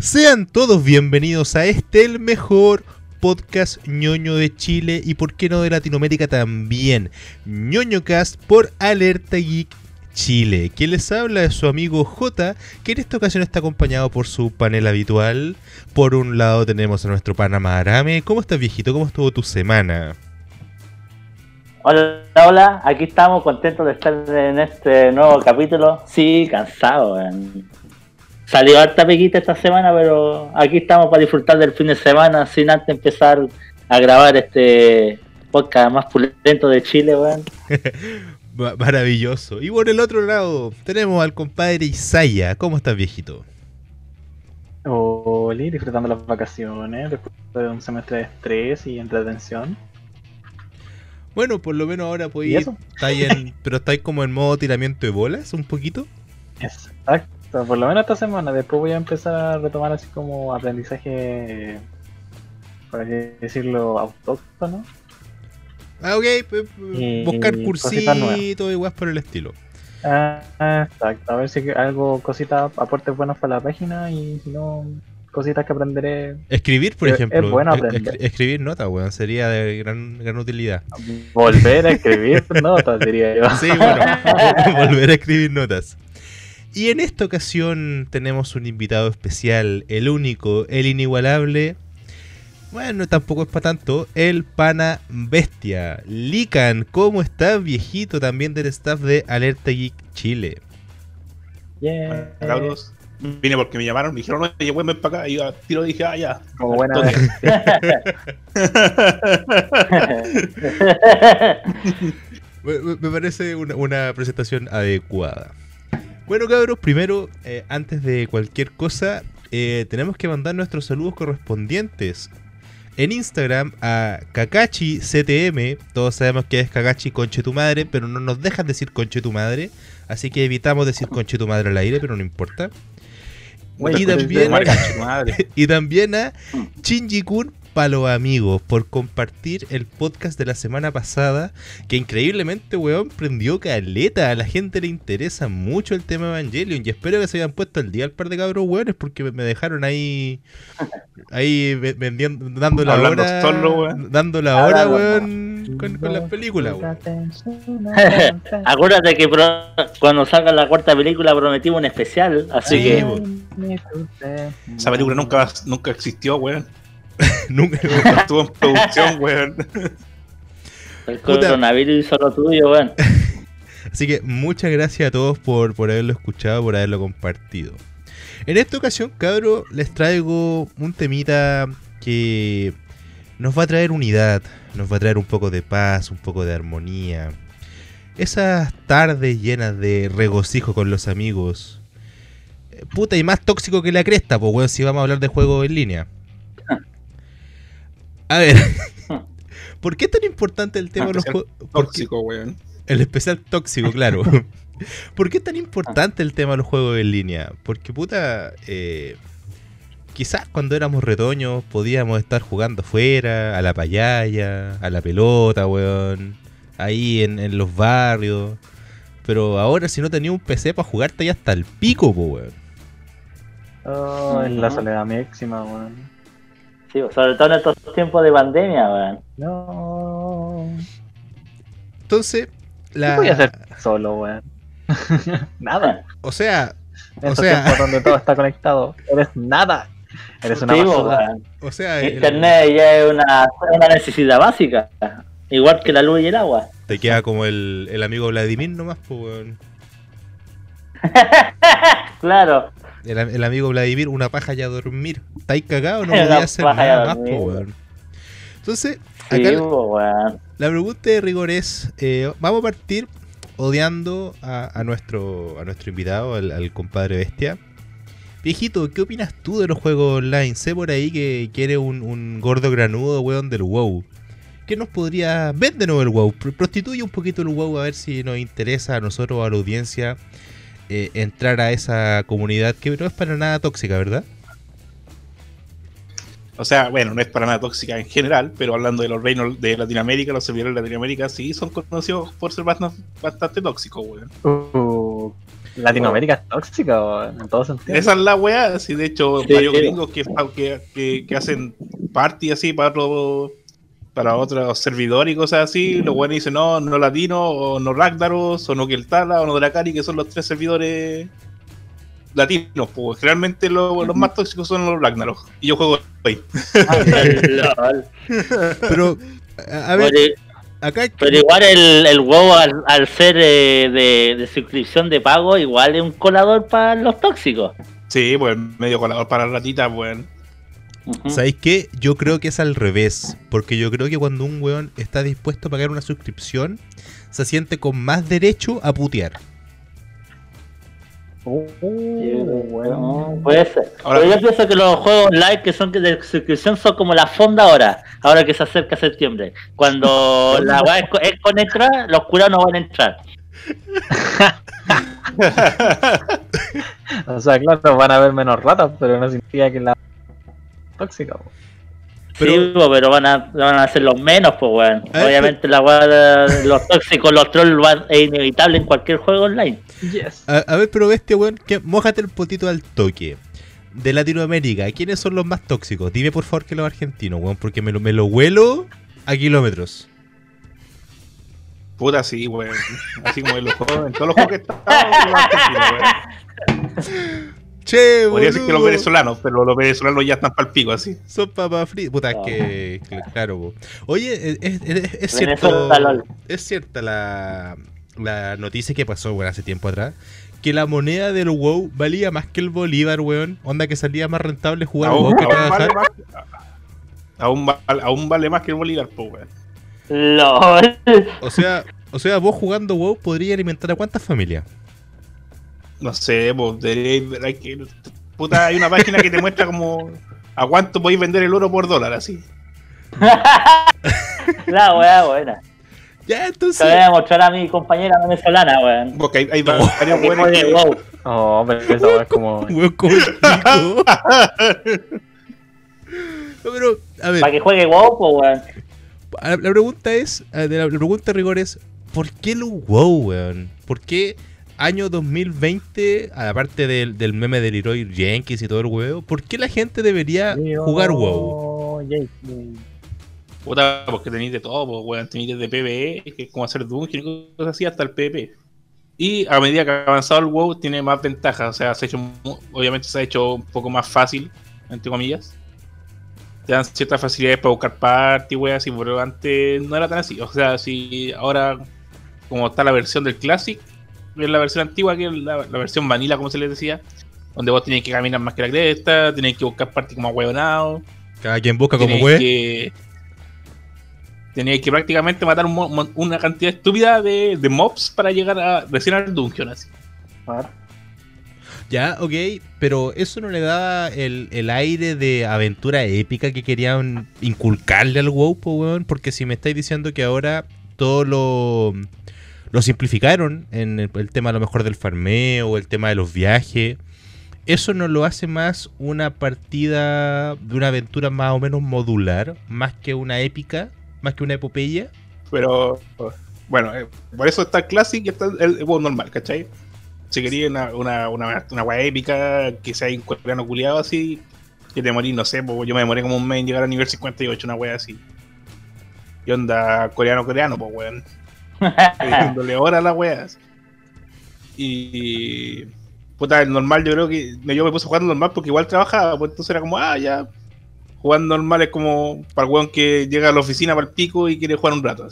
Sean todos bienvenidos a este, el mejor podcast ñoño de Chile y por qué no de Latinoamérica también. ñoñocast por Alerta Geek Chile. Quien les habla es su amigo J, que en esta ocasión está acompañado por su panel habitual. Por un lado tenemos a nuestro Panamá Arame. ¿Cómo estás viejito? ¿Cómo estuvo tu semana? Hola, hola, aquí estamos contentos de estar en este nuevo capítulo. Sí, cansado. weón. Salió harta pequita esta semana, pero aquí estamos para disfrutar del fin de semana sin antes empezar a grabar este podcast más pulento de Chile, weón. Ma- Maravilloso. Y por el otro lado tenemos al compadre Isaya. ¿Cómo estás viejito? Hola, disfrutando las vacaciones después de un semestre de estrés y entretención. Bueno, por lo menos ahora ¿Y podéis... eso? estáis en- pero estáis como en modo tiramiento de bolas un poquito. Exacto, por lo menos esta semana. Después voy a empezar a retomar así como aprendizaje, por así decirlo, autóctono. Ah, ok. pues, Y buscar cursitos y weas por el estilo. Ah, exacto, a ver si algo, cositas, aportes buenos para la página y si no, cositas que aprenderé. Escribir, por Es- ejemplo. es bueno aprender. escri- escribir notas, weón. Sería de gran, gran utilidad. Volver a escribir notas, diría yo. Sí, bueno. volver a escribir notas. Y en esta ocasión tenemos un invitado especial, el único, el inigualable. Bueno, tampoco es para tanto. El pana bestia. Lican, ¿cómo estás, viejito? También del staff de Alerta Geek Chile. Yeah. Cabros, vine porque me llamaron, me dijeron, oye, güey, ven para acá. Y yo al tiro dije, ah, ya. Como buena. Me, me- me parece una, una presentación adecuada. Bueno, cabros, primero, eh, antes de cualquier cosa, eh, tenemos que mandar nuestros saludos correspondientes. En Instagram a Kakachi CTM, todos sabemos que es Kakachi Conche tu madre, pero no nos dejan decir Conche tu madre, así que evitamos decir Conche tu madre al aire, pero no importa. Y también- Madre. Y también a Shinji-kun para los amigos por compartir el podcast de la semana pasada. Que increíblemente, weón, prendió caleta. A la gente le interesa mucho el tema Evangelion. Y espero que se hayan puesto al día al par de cabros weones porque me dejaron ahí. Ahí ve- vendiendo, dando la Hablando hora. solo, weón. Dando la hora, weón, con, con las películas, weón. Acuérdate que pro- cuando salga la cuarta película prometimos un especial, así Sí, que. Esa película nunca, nunca existió, weón. Nunca- Estuvo en producción, weón. el coronavirus hizo lo tuyo, weón. Así que muchas gracias a todos por, por haberlo escuchado, por haberlo compartido. En esta ocasión, cabro, les traigo un temita que nos va a traer unidad, nos va a traer un poco de paz, un poco de armonía. Esas tardes llenas de regocijo con los amigos. Eh, Puta, y más tóxico que la cresta, pues weón, si vamos a hablar de juegos en línea. A ver, ¿por qué es tan importante el tema de los Especial juegos? Tóxico, weón. El especial tóxico, claro. ¿Por qué es tan importante el tema de los juegos en línea? Porque, puta, eh, quizás cuando éramos retoños podíamos estar jugando afuera, a la payaya, a la pelota, weón, ahí en, en los barrios. Pero ahora si no tenía un PC para jugarte ya hasta el pico, po, weón. Oh, es la soledad máxima, weón. Sí, sobre todo en estos tiempos de pandemia, weón. No. Entonces, ¿Qué la... voy a hacer solo, weón? nada. O sea, En O estos sea- tiempos donde todo está conectado, eres nada. Eres una Sí, basura. weón. o sea, el- Internet ya es una, una necesidad básica, igual que la luz y el agua. te queda como el, el amigo Vladimir nomás, po, weón. Claro, El, el amigo Vladimir, una paja ya a dormir. ¿Estáis cagado? No podía hacer nada más, po, weón. Entonces, sí, acá weón. la pregunta de rigor es: eh, vamos a partir odiando a, a nuestro, a nuestro invitado, al, al compadre Bestia. Viejito, ¿qué opinas tú de los juegos online? Sé por ahí que, eres un, un gordo granudo, weón, del WoW. ¿Qué nos podría... Véndenos el WoW, pr- prostituye un poquito el WoW a ver si nos interesa a nosotros o a la audiencia eh, entrar a esa comunidad que no es para nada tóxica, ¿verdad? O sea, bueno, no es para nada tóxica en general, pero hablando de los reinos de Latinoamérica, los servidores de Latinoamérica sí son conocidos por ser bastante, bastante tóxicos, weón. Uh, Latinoamérica es tóxica, weón, en todo sentido. Esa es la weá, sí, de hecho, Sí, varios sí. gringos que, que, que, que hacen party así para otro, para otros servidores y cosas así, los buenos dicen no, no latino, o no Ragnaros, o no Keltala, o no Drakari, que son los tres servidores latinos, pues generalmente lo- los más tóxicos son los Ragnaros. Y yo juego ahí. Lol. Pero, a, ver, acá. pero igual el, el WoW al, al ser eh, de, de suscripción de pago, igual es un colador para los tóxicos. Sí, pues medio colador para ratitas, pues. ¿Sabéis qué? Yo creo que es al revés. Porque yo creo que cuando un weón está dispuesto a pagar una suscripción, se siente con más derecho a putear. Uh, puede ser. Ahora- Pero yo pienso que los juegos online que son de suscripción son como la fonda ahora, ahora que se acerca septiembre. Cuando la weá es, co- es con los curados no van a entrar. O sea, claro, van a haber menos ratas, pero no significa que la tóxica. po. Pero- sí, po, pero van a, van a ser los menos, pues weón. Ver, Obviamente la weá de los tóxicos, los trolls van- es inevitable en cualquier juego online. Yes. A, a ver, pero bestia, weón, que mójate el potito al toque. De Latinoamérica, ¿quiénes son los más tóxicos? Dime por favor que los argentinos, weón, porque me lo, me lo huelo a kilómetros. Puta, sí, weón. Así como en los juegos, en todos los juegos que argentinos, weón. Che, Podría decir que los venezolanos, pero los venezolanos ya están para el pico, así. Son papas fritas. Puta, es Ah. que, cl- claro, po. Oye, es, es- es- es cierto. Es cierta la, la noticia que pasó, weón, hace tiempo atrás. Que la moneda del WoW valía más que el Bolívar, weón. Onda que salía más rentable jugar Aún, WoW que aún trabajar. vale más, aún, va- aún vale más que el Bolívar, pues, weón. LOL. O sea, o sea, vos jugando WoW podría alimentar a cuántas familias. No sé, pues, deberíais ver, hay que- puta, hay una página que te muestra como a cuánto podéis vender el oro por dólar, así. La weá buena. Ya, entonces. voy a mostrar a mi compañera venezolana, weón. Porque hay, hay buenos juegue que- WoW. Oh, pero esa weá es como. Weón, como el pico. No, Pero, a ver, Para que juegue WoW, pues weón. la, pregunta es, la, pregunta de rigor es, ¿por qué el WoW, weón? ¿Por qué año 2020, aparte del, del meme de Leroy Jenkins y todo el huevo, ¿por qué la gente debería jugar WoW? Oh, yay. Puta, porque tenéis de todo, pues, weón. Tenéis desde PvE, que es como hacer Dungeon y cosas así, hasta el PvP. Y a medida que ha avanzado el WoW, tiene más ventajas. O sea, se ha hecho, obviamente se ha hecho un poco más fácil, entre comillas. Te dan ciertas facilidades para buscar party, weón, así, pero antes no era tan así. O sea, si ahora, como está la versión del Classic, la versión antigua, que es la, la versión vanilla, como se les decía, donde vos tenéis que caminar más que la cresta, tenéis que buscar party como huevonado. Cada quien busca como Tenéis puede. que teníais que prácticamente matar un una cantidad estúpida de, de mobs para llegar a recién al dungeon así. Ya, ok, pero eso no le da el, el aire de aventura épica que querían inculcarle al WoW, po, weón. Porque si me estáis diciendo que ahora todo lo, lo simplificaron en el, el tema a lo mejor del farmeo el tema de los viajes, eso no lo hace más una partida de una aventura más o menos modular, más que una épica, más que una epopeya. Pero bueno, eh, por eso está el Classic y está el, WoW normal, ¿cachai? Si quería una, una, una, una épica que sea un coreano culiado así, que te morís, no sé, yo me demoré como un mes en llegar a nivel 58, una weá así. Y onda coreano coreano, pues weón. Dándole hora a las weas. Y. Puta, el normal yo creo que. Yo me puse jugando normal porque igual trabajaba, pues entonces era como, ah, ya. Jugando normal es como para el weón que llega a la oficina para el pico y quiere jugar un rato.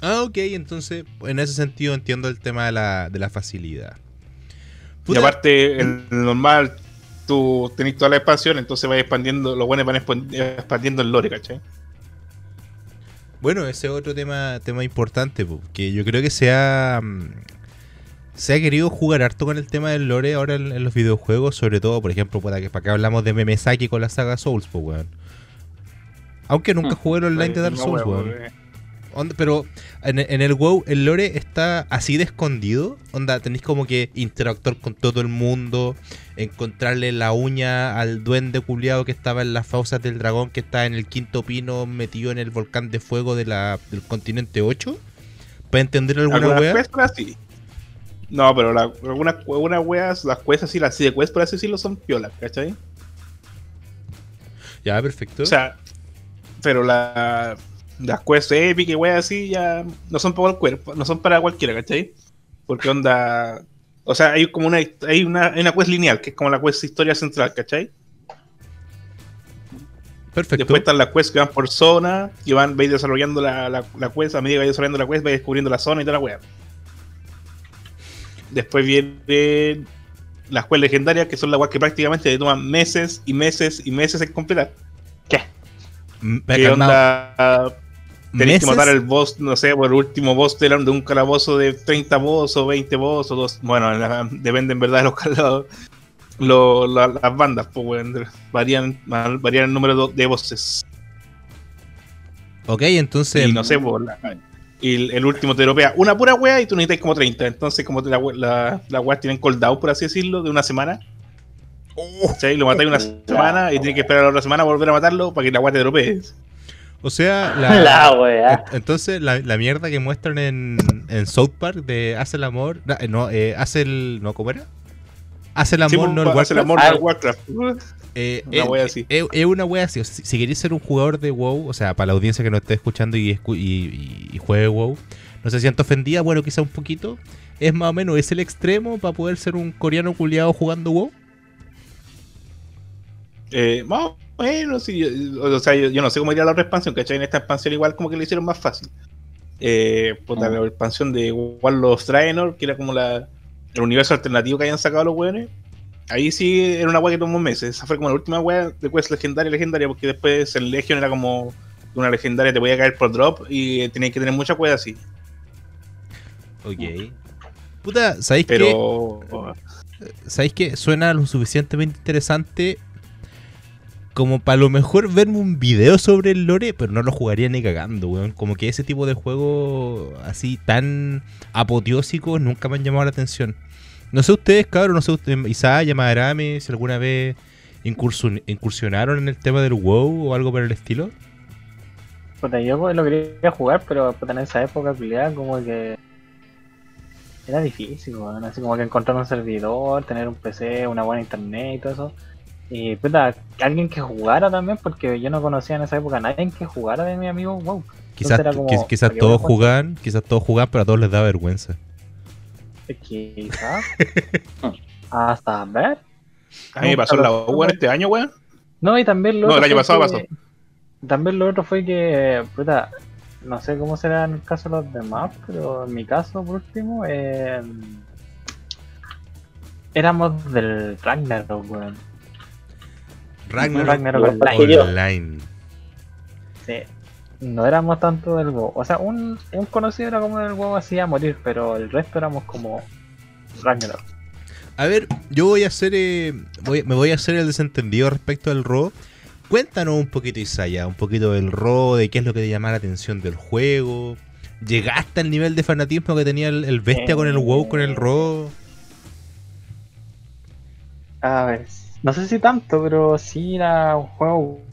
Ah, ok, entonces en ese sentido entiendo el tema de la, de la facilidad. Y aparte, el normal, tú tenés toda la expansión, entonces vas expandiendo, los buenos van expan- expandiendo el lore, ¿cachai? Bueno, ese es otro tema, tema importante, po, que yo creo que se ha, mm, se ha querido jugar harto con el tema del lore ahora en, en los videojuegos, sobre todo, por ejemplo, para que, para que hablamos de Memesaki con la saga Souls, pues, weón. Aunque nunca jugué el online de Dark Souls, weón, weón. eh. Onda- pero en, en el WoW el lore está así de escondido. Onda, tenéis como que interactuar con todo el mundo, encontrarle la uña al duende culiado que estaba en las fauces del dragón, que está en el quinto pino metido en el volcán de fuego de la, del continente 8. Para entender alguna wea. sí. No, pero la- algunas algunas weas, las quests así, las de quest por así decirlo, son piolas, ¿cachai? Ya, perfecto. O sea, pero la, las quests epic y weas así ya no son para cualquiera, no son para cualquiera, ¿cachai? Porque onda. O sea, hay como una, hay una, hay una quest lineal, que es como la quest historia central, ¿cachai? perfecto. Después están las quests que van por zona, y van, vais desarrollando la, la, la quest, a medida que vais desarrollando la quest, vais descubriendo la zona y toda la wea. Después vienen las quests legendarias, que son las weas que prácticamente te toman meses y meses y meses en completar. ¿Qué calmado. onda? Tenéis que matar al boss, no sé, por el último boss de, la- de un calabozo de 30 boss o 20 boss o dos. Bueno, la- depende en verdad de los calabozos. Lo- la- las bandas, pues, weón, varían, varían el número de bosses. Ok, entonces. Y no sé, pues, la- y el, el último te dropea una pura wea y tú necesitas como 30. Entonces, como te la, la, las weas tienen cold por así decirlo, de una semana. ¿cachai? Lo matáis una semana y tienes que esperar la otra semana a volver a matarlo para que la wea te dropee. O sea, la, La wea. en- entonces la, la mierda que muestran en, en South Park de hace el amor. na- eh, No, eh, hace el. ¿No, cómo era? Hace el amor, Sí, no el hace el Warcraft. amor Ah, del Warcraft. Eh, Una eh, wea así. Es una wea así. Si, si queréis ser un jugador de WoW, o sea, para la audiencia que nos esté escuchando y, escu- y, y- y juegue WoW, no se sienta ofendida, bueno, quizá un poquito. Es más o menos, es el extremo para poder ser un coreano culiado jugando WoW. Eh, más o menos, sí, yo- o sea, yo, yo no sé cómo iría la otra expansión, ¿cachai? En esta expansión igual como que lo hicieron más fácil. Eh, puta, la expansión de Warlord of Draenor, que era como la, el universo alternativo que habían sacado los weones. Ahí sí era una wea que tomó meses. Esa fue como la última wea de quest legendaria, legendaria, porque después en Legion era como una legendaria te podía caer por drop y tenías que tener mucha wea así. Ok. Puta, ¿sabéis? Pero ¿Sabéis que suena lo suficientemente interesante como para lo mejor verme un video sobre el lore, pero no lo jugaría ni cagando, weón? Como que ese tipo de juegos así tan apoteósicos nunca me han llamado la atención. No sé ustedes, cabrón, no sé ustedes, Isaya, Madarame, si alguna vez incursion- incursionaron en el tema del WoW o algo por el estilo. Puta, yo pues, lo quería jugar, pero puta, en esa época, como que era difícil, weón. Así como que encontrar un servidor, tener un PC, una buena internet y todo eso. Y puta, alguien que jugara también, porque yo no conocía en esa época a nadie que jugara de mi amigo, wow. Quizás, era como, quiz- quizás ¿para qué todos a jugaban, quizás todos jugaban, pero a todos les da vergüenza. Quizás. Hasta ver. a mí me pasó la wea este año, weón. No, y también lo No, el año pasado que- También lo otro fue que, puta, no sé cómo será en el caso de los demás, pero en mi caso, por último, eh, éramos del Ragnarok, weón. Ragnarok, Ragnarok Online. Sí. No éramos tanto del WoW. O sea, un, un conocido era como del WoW así a morir, pero el resto éramos como Ragnarok. A ver, yo voy a hacer. eh, voy- me voy a hacer el desentendido respecto al RO. Cuéntanos un poquito, Isaya, un poquito del RO, de qué es lo que te llama la atención del juego. ¿Llegaste al nivel de fanatismo que tenía el, el bestia con el WoW, con el RO? A ver, no sé si tanto, pero sí era un juego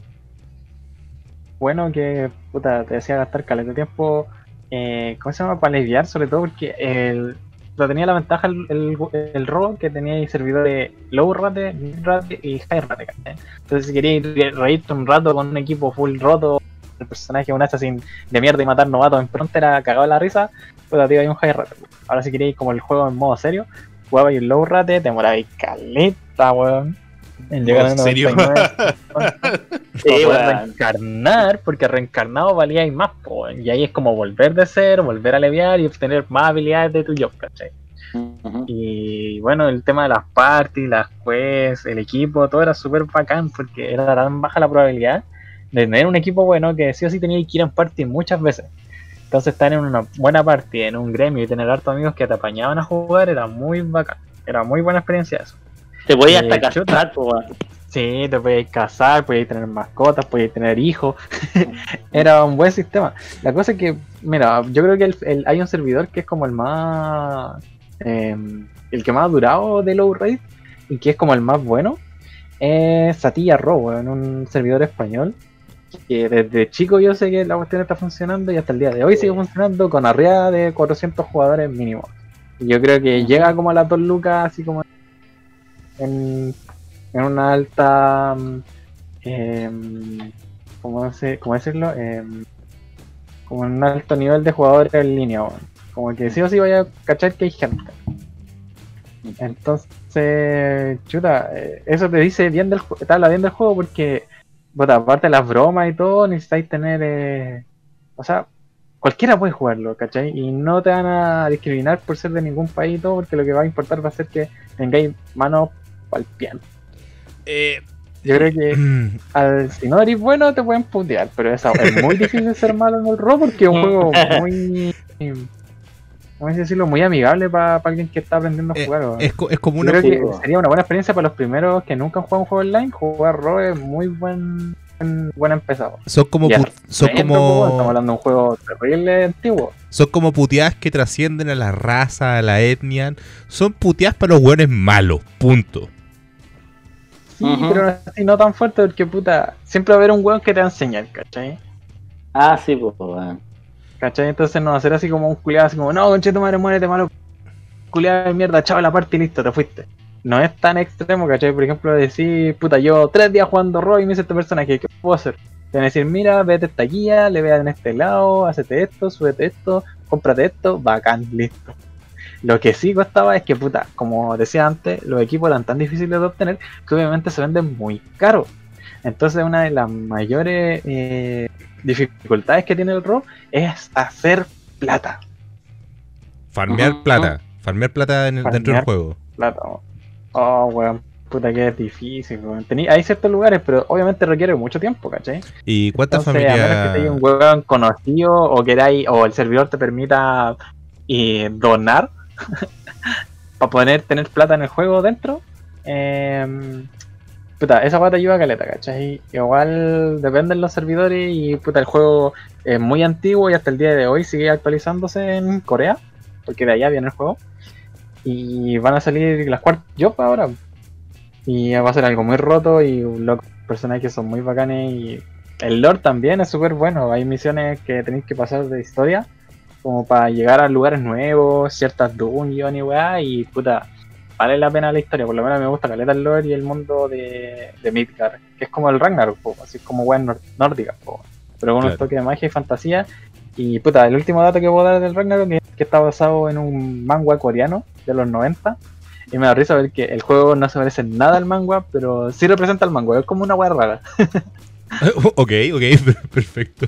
bueno que puta, te hacía gastar caleta de tiempo. Eh, ¿Cómo se llama? Para aliviar, sobre todo porque el, tenía la ventaja el, el, el RAW que tenía ahí servidores low rate, mid rate y high rate. ¿cachai? Entonces, si querías re- reírte un rato con un equipo full roto, el personaje un assassin de mierda y matar novatos en pronto era cagado de la risa, pues te iba ahí un high rate. Ahora, si querías como el juego en modo serio, jugaba el low rate, te demorabas caleta, weón. En llegar a ¿En serio? 99. Sí, para poder weón. reencarnar, porque reencarnado valía y más, po, weón. y ahí es como volver de ser, volver a aliviar y obtener más habilidades de tu job, ¿cachai? Y bueno, el tema de las parties, las quests, el equipo, todo era súper bacán porque era tan baja la probabilidad de tener un equipo bueno que sí o sí tenía que ir en party muchas veces. Entonces estar en una buena party, en un gremio y tener hartos amigos que te apañaban a jugar era muy bacán. Era muy buena experiencia eso. Te voy hasta casar, pues. Sí, te podías casar, podías tener mascotas, podías tener hijos. Era un buen sistema. La cosa es que, mira, yo creo que el- el- hay un servidor que es como el más. eh, el que más ha durado de low rate y que es como el más bueno. Es Satilla Robo, en un servidor español. Que desde chico yo sé que la cuestión está funcionando y hasta el día de hoy sigue funcionando con arriba de 400 jugadores mínimo. Y Yo creo que llega como a las dos lucas, así como en, en una alta. em, ¿cómo, se- cómo decirlo? Em, como en un alto nivel de jugadores en línea. Como que sí o sí vaya a cachar que hay gente. Entonces, chuta, eh, eso te dice bien del juego, te habla bien del juego porque, puta, aparte de las bromas y todo, necesitáis tener, eh, o sea, cualquiera puede jugarlo, ¿cachai? Y no te van a discriminar por ser de ningún país y todo, porque lo que va a importar va a ser que tengáis manos al pie. Eh, Yo creo que al, si no eres bueno te pueden putear, pero esa- es muy difícil ser malo en el RO porque es un juego muy, ¿cómo decirlo? Muy amigable para alguien que está aprendiendo a Eh, jugar. es, co- es como una. creo que sería una buena experiencia para los primeros que nunca han jugado un juego online. Jugar RO es muy buen, buen, buen empezado. Son como, Ya, son juego, Estamos hablando de un juego terrible antiguo. son como puteadas que trascienden a la raza, a la etnia. Son puteadas para los hueones malos, punto. Sí, pero así no tan fuerte porque puta, siempre va a haber un weón que te va a enseñar, ¿cachai? Ah, sí, pues, weón. ¿Cachai? Entonces no ser así como un culiado, así como, no, conche tu madre, muérete malo, culiado de mierda, chao la parte y listo, te fuiste. No es tan extremo, ¿cachai? Por ejemplo, decir, puta, yo tres días jugando RO y me hice este personaje, ¿qué puedo hacer? Te van decir, mira, vete esta guía, le veas en este lado, hacete esto, súbete esto, cómprate esto, bacán, listo. Lo que sí costaba es que, puta, como decía antes, los equipos eran tan difíciles de obtener que obviamente se venden muy caros. Entonces, una de las mayores eh, dificultades que tiene el RO es hacer plata. Farmear plata. Farmear plata en el- dentro del juego. Plata. Oh, weón. Puta que es difícil, weón. Tení- hay ciertos lugares, pero obviamente requiere mucho tiempo, ¿cachai? ¿Y cuántas Entonces, a menos que familias.? tenga un weón conocido o queráis, o el servidor te permita eh, donar para poder tener plata en el juego dentro. eh, puta, esa pata ayuda a caleta, ¿cachai? Igual dependen los servidores y puta, el juego es muy antiguo y hasta el día de hoy sigue actualizándose en Corea, porque de allá viene el juego. Y van a salir las cuartas yo ahora. Y va a ser algo muy roto y loco, personajes son muy bacanes y el lore también es súper bueno. Hay misiones que tenéis que pasar de historia como para llegar a lugares nuevos, ciertas dungeons y weá, y puta, vale la pena la historia. Por lo menos me gusta caleta el lore y el mundo de, de Midgard, que es como el Ragnarok, po, así como weá nor- nórdica, po, pero con Claro. un toque de magia y fantasía. Y puta, el último dato que puedo dar del Ragnarok es que está basado en un manga coreano de los 90. Y me da risa ver que el juego no se parece nada al manga, pero sí representa al manga. Es como una weá rara. ok, ok, perfecto.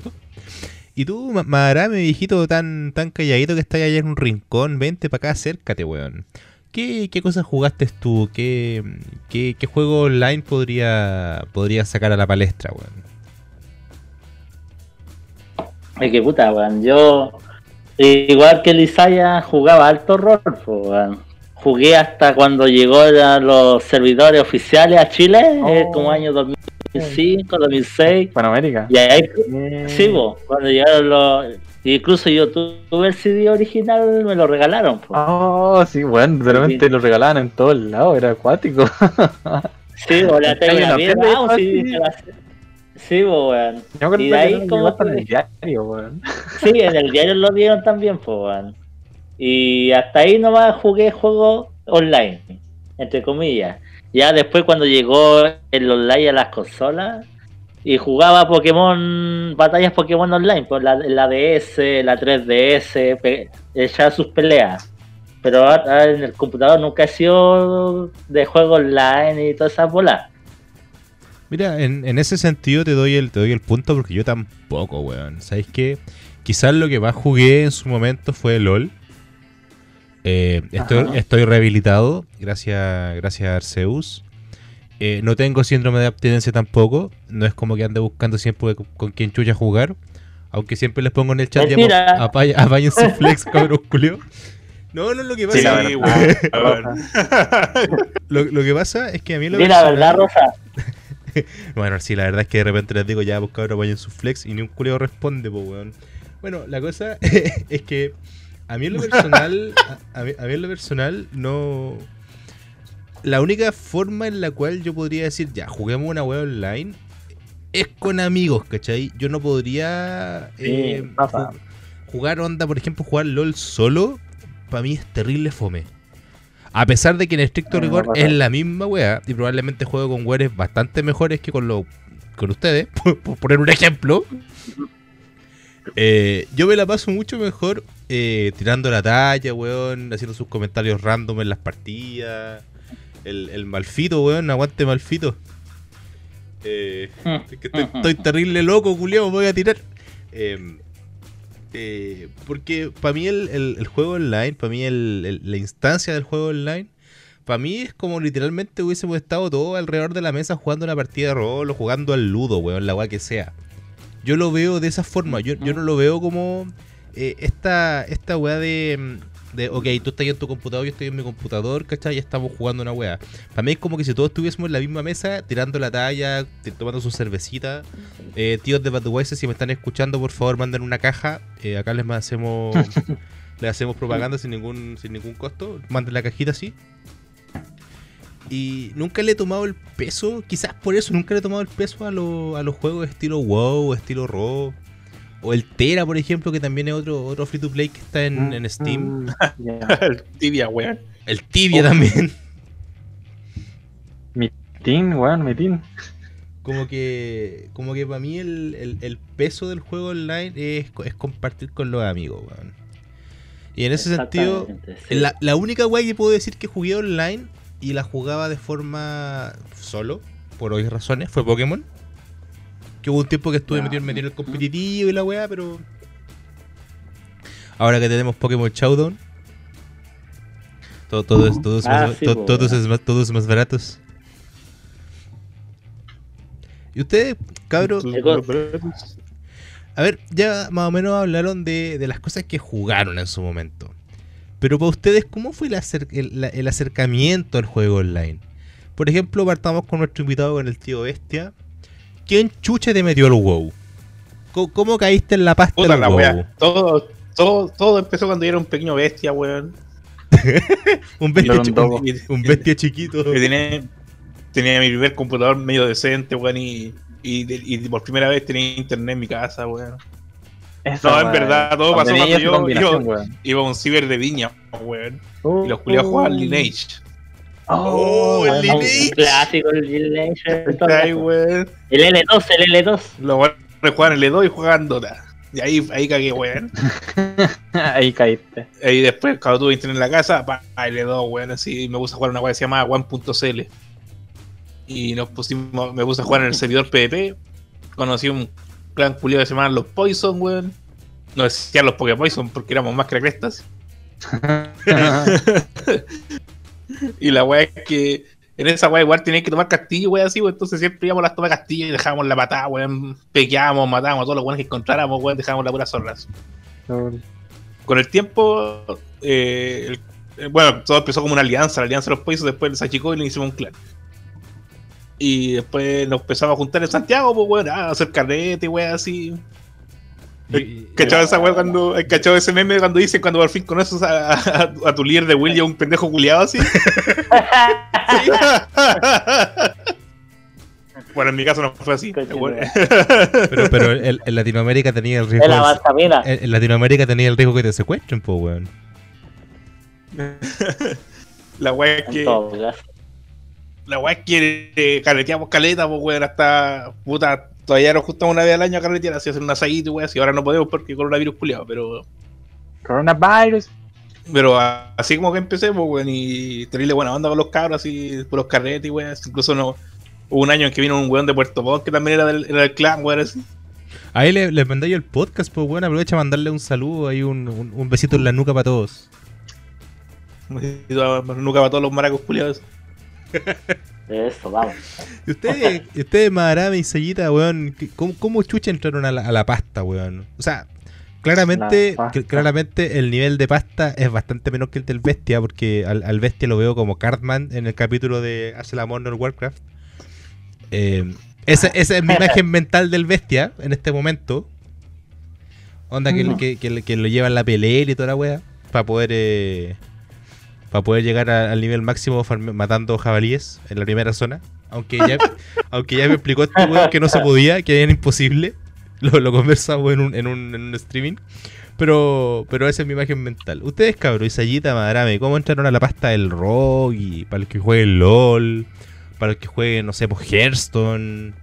¿Y tú, Ma- Madarame, viejito tan, tan calladito que estás allá en un rincón? Vente para acá, acércate, weón. ¿Qué, qué cosas jugaste tú? ¿Qué, qué, qué juego online podría, podría sacar a la palestra, weón? Es que puta, weón. Yo, igual que el Isaiah, jugaba alto rol, weón. Jugué hasta cuando llegó a los servidores oficiales a Chile, eh, Oh. como año 2005, 2006. Panamérica. Y ahí, Eh, sí, po, cuando llegaron los. Incluso yo tuve el CD original, me lo regalaron. po. Oh, sí, bueno, realmente lo regalaban en todos lados, era acuático. Sí, o la tengo una mierda, un CD sí. Sí, po, weón. Yo Y de ahí como en el diario, weón. Sí, en el diario lo dieron también, pues, weón. Y hasta ahí nomás jugué juegos online, entre comillas. Ya después cuando llegó el online a las consolas y jugaba Pokémon, batallas Pokémon online, pues la, la DS, la 3DS, pe- echaba sus peleas. Pero ahora en el computador nunca he sido de juego online y todas esas bolas. Mira, en, en ese sentido te doy el te doy el punto porque yo tampoco, weón. ¿Sabéis qué? Quizás lo que más jugué en su momento fue LOL. Eh, estoy, estoy rehabilitado, gracias, gracias a Arceus. Eh, no tengo síndrome de abstinencia tampoco. No es como que ande buscando siempre con, con quién chucha jugar. Aunque siempre les pongo en el chat, apañen su flex, cabrón, culio. No, no, lo que pasa, Sí, la Sí, weón. lo, lo que pasa es que a mí lo Di la personal- verdad, Rosa. Bueno, sí, la verdad es que de repente les digo, ya, pues cabrón, vayan su flex y ni un culeo responde, pues, weón. Bueno, la cosa es que a mí en lo personal, a, a mí, a mí en lo personal, no. La única forma en la cual yo podría decir, ya, juguemos una web online, es con amigos, ¿cachai? Yo no podría Sí, eh, pasa. ju- jugar onda, por ejemplo, jugar LOL solo, para mí es terrible fome. A pesar de que en estricto no rigor es la misma wea y probablemente juego con weones bastante mejores que con lo, con ustedes, por, por poner un ejemplo. Eh, yo me la paso mucho mejor eh, tirando la talla, weón, haciendo sus comentarios random en las partidas. El, el malfito, weón, aguante malfito. Eh, es que estoy, estoy terrible loco, culiao, voy a tirar. Eh, eh, porque para mí el, el- el juego online, para mí el- la instancia del juego online, para mí es como literalmente hubiésemos estado todos alrededor de la mesa jugando una partida de rol o jugando al ludo, weón, la weá que sea. Yo lo veo de esa forma, yo, yo no lo veo como eh, esta, esta weá de, mm, de, ok, tú estás en tu computador, yo estoy en mi computador, ¿cachai? Ya estamos jugando una weá. Para mí es como que si todos estuviésemos en la misma mesa, tirando la talla, tomando su cervecita. Eh, tíos de Budweiser, si me están escuchando, por favor, manden una caja. Eh, acá les hacemos les hacemos propaganda sin ningún sin ningún costo. Manden la cajita así. Y nunca le he tomado el peso, quizás por eso nunca le he tomado el peso a, lo- a los juegos estilo WoW, estilo Raw. O el Tera, por ejemplo, que también es otro, otro free to play que está en, en Steam. Mm. El tibia, weón. El Tibia Oh. también. Mi team, weón, mi team. Como que, como que para mí el, el- el peso del juego online es, es compartir con los amigos, weón. Y en ese sentido, sí. la, la única weá que puedo decir que jugué online y la jugaba de forma solo, por obvias razones, fue Pokémon. Que hubo un tiempo que estuve metido, metido en el competitivo y la weá, pero. Ahora que tenemos Pokémon Showdown. Todo, todo, Ah, más, sí, todos weón. es más, todos más baratos. ¿Y ustedes, cabros? A ver, ya más o menos hablaron de, de las cosas que jugaron en su momento. Pero para ustedes, ¿cómo fue el, acer- el- la- el acercamiento al juego online? Por ejemplo, partamos con nuestro invitado, con el tío Bestia. ¿Quién chucha te metió al WoW? ¿Cómo, cómo caíste en la pasta Puta del la WoW? wea. Todo, todo, todo empezó cuando yo era un pequeño bestia, weón. Un bestia, un chi- dogo. un, bestia chiquito. Que tenía, tenía mi primer computador medio decente, weón, y, y, y por primera vez tenía internet en mi casa, weón. Esa, No, en verdad, todo pasó cuando yo-. Iba a un ciber de viña, weón. Uh, Y los culiados jugaban Lineage. Oh, el. Lineage. Un clásico el Lineage. El L2, el L2. Los weones jugaban L2 y jugaban Dota. Y ahí, ahí cagué, weón. Ahí caíste. Y después, cuando tuve internet en la casa, pa, L2, weón, así me puse a jugar una weá que se llamaba One.cl. Y nos pusimos, me puse a jugar en el servidor PvP. Conocí un clan culiado que se llamaban los Poison, weón. No decían los Poképoison porque éramos más que crestas. Y la weá es que en esa weá igual tenías que tomar castillo, weón, así, weón. Entonces siempre íbamos a las tomas castillo y dejábamos la patada, weón. Pequeábamos, matábamos a todos los weones que encontráramos, weón. Dejábamos la pura zorras. Con el tiempo, eh, el- eh, bueno, todo empezó como una alianza, la alianza de los países, después se achicó y le hicimos un clan. Y después nos empezamos a juntar en Santiago, pues, weón, a hacer carrete, weón, así. ¿Cachado esa weá cuando, hay cachado ese meme cuando dicen cuando por fin conoces a, a- a tu líder de William, un pendejo culiado así? bueno, en mi caso no fue así. Pero, pero en, en Latinoamérica tenía el riesgo. Es la de- en, en Latinoamérica tenía el riesgo que te secuestren, pues, weón. la weá es En que. todo. La weá es que eh, carreteamos caleta, pues weón, hasta puta, todavía nos juntamos una vez al año a carretear, así hacer un asadito, weón, así ahora no podemos porque coronavirus culiado, pero Coronavirus. pero a- así como que empecé, pues weón, y terrible buena onda con los cabros, así por los carretes, weón, incluso no hubo un año en que vino un weón de Puerto Montt que también era del, era del clan, weón, así. Ahí le, le mandé yo el podcast, pues, weón. Aprovecha a mandarle un saludo, ahí un, un, un besito en la nuca para todos. Nunca para todos los maracos culiados. Eso, vamos. Y ustedes, ustedes Madarame y Sellita, weón, ¿qué- ¿cómo, cómo chucha entraron a la, a la pasta, weón? O sea, claramente, claramente el nivel de pasta es bastante menor que el del Bestia, porque al, al Bestia lo veo como Cartman en el capítulo de Hace el amor no el Warcraft. Eh, esa, esa es mi imagen mental del Bestia en este momento. Onda que, que, que, que lo lleva en la pelea y toda la wea, para poder... Eh, para poder llegar a- al nivel máximo matando jabalíes en la primera zona. Aunque ya, aunque ya me explicó este weón que no se podía, que era imposible. Lo, lo conversamos en un, en, un, en un streaming. Pero, pero esa es mi imagen mental. Ustedes, cabros, Isayita, Madarame, ¿cómo entraron a la pasta del rock? Y para el que juegue LOL, para el que juegue, no sé, pues Hearthstone.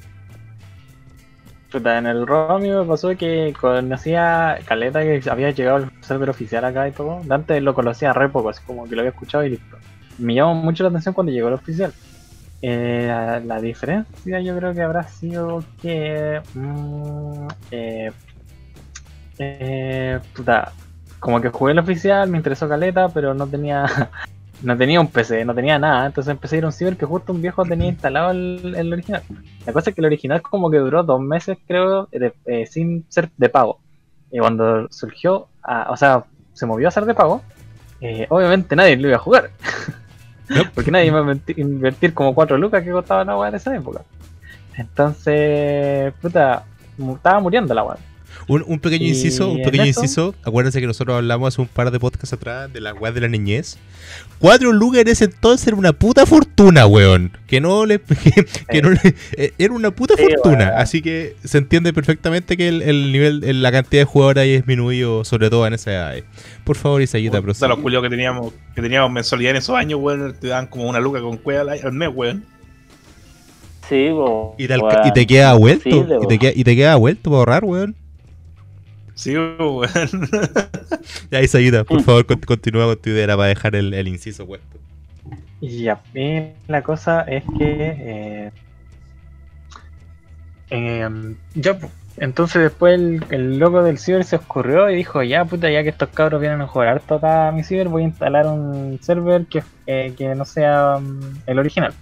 Puta, en el ROM me pasó que conocía Caleta que había llegado al server oficial acá y todo. Antes lo conocía re poco, así como que lo había escuchado y listo. Me llamó mucho la atención cuando llegó el oficial. Eh, la, la diferencia yo creo que habrá sido que... mm, eh, eh, puta, como que jugué el oficial, me interesó Caleta, pero no tenía... No tenía un PC, no tenía nada, entonces empecé a ir a un ciber que justo un viejo tenía instalado el, el original. La cosa es que el original como que duró dos meses, creo, eh, sin ser de pago. Y cuando surgió, o sea, se movió a ser de pago, eh, obviamente nadie lo iba a jugar. Porque nadie iba a invertir, como 4 lucas que costaba la weá en esa época. Entonces, puta, estaba muriendo la weá. Un, un pequeño Y inciso, un pequeño inciso. Acuérdense que nosotros hablamos hace un par de podcasts atrás de la weá de la niñez. Cuatro lucas en ese entonces era una puta fortuna, weón. Que no le. Que, que no le- eh, era una puta Sí, fortuna. weón. Así que se entiende perfectamente que el, el nivel, el- la cantidad de jugadores haya disminuido, sobre todo en esa edad. Por favor, Isayita, Puta, prosigue. los culios que teníamos, que teníamos mensualidad en esos años, weón, te daban como una luca con cueva al, mes, weón. Sí, bo, Y te, alca- weón. y te queda vuelto. Y, te queda, y te queda vuelto para ahorrar, weón. Sí, weón. Ya, Isayita, por favor, con- continúa con tu idea para dejar el, el inciso puesto. Y ya, y la cosa es que. Eh, em, ya, pues, entonces después el, el loco del ciber se ocurrió y dijo: Ya, puta, ya que estos cabros vienen a jugar harto acá a mi ciber, voy a instalar un server que, eh, que no sea mm, el original.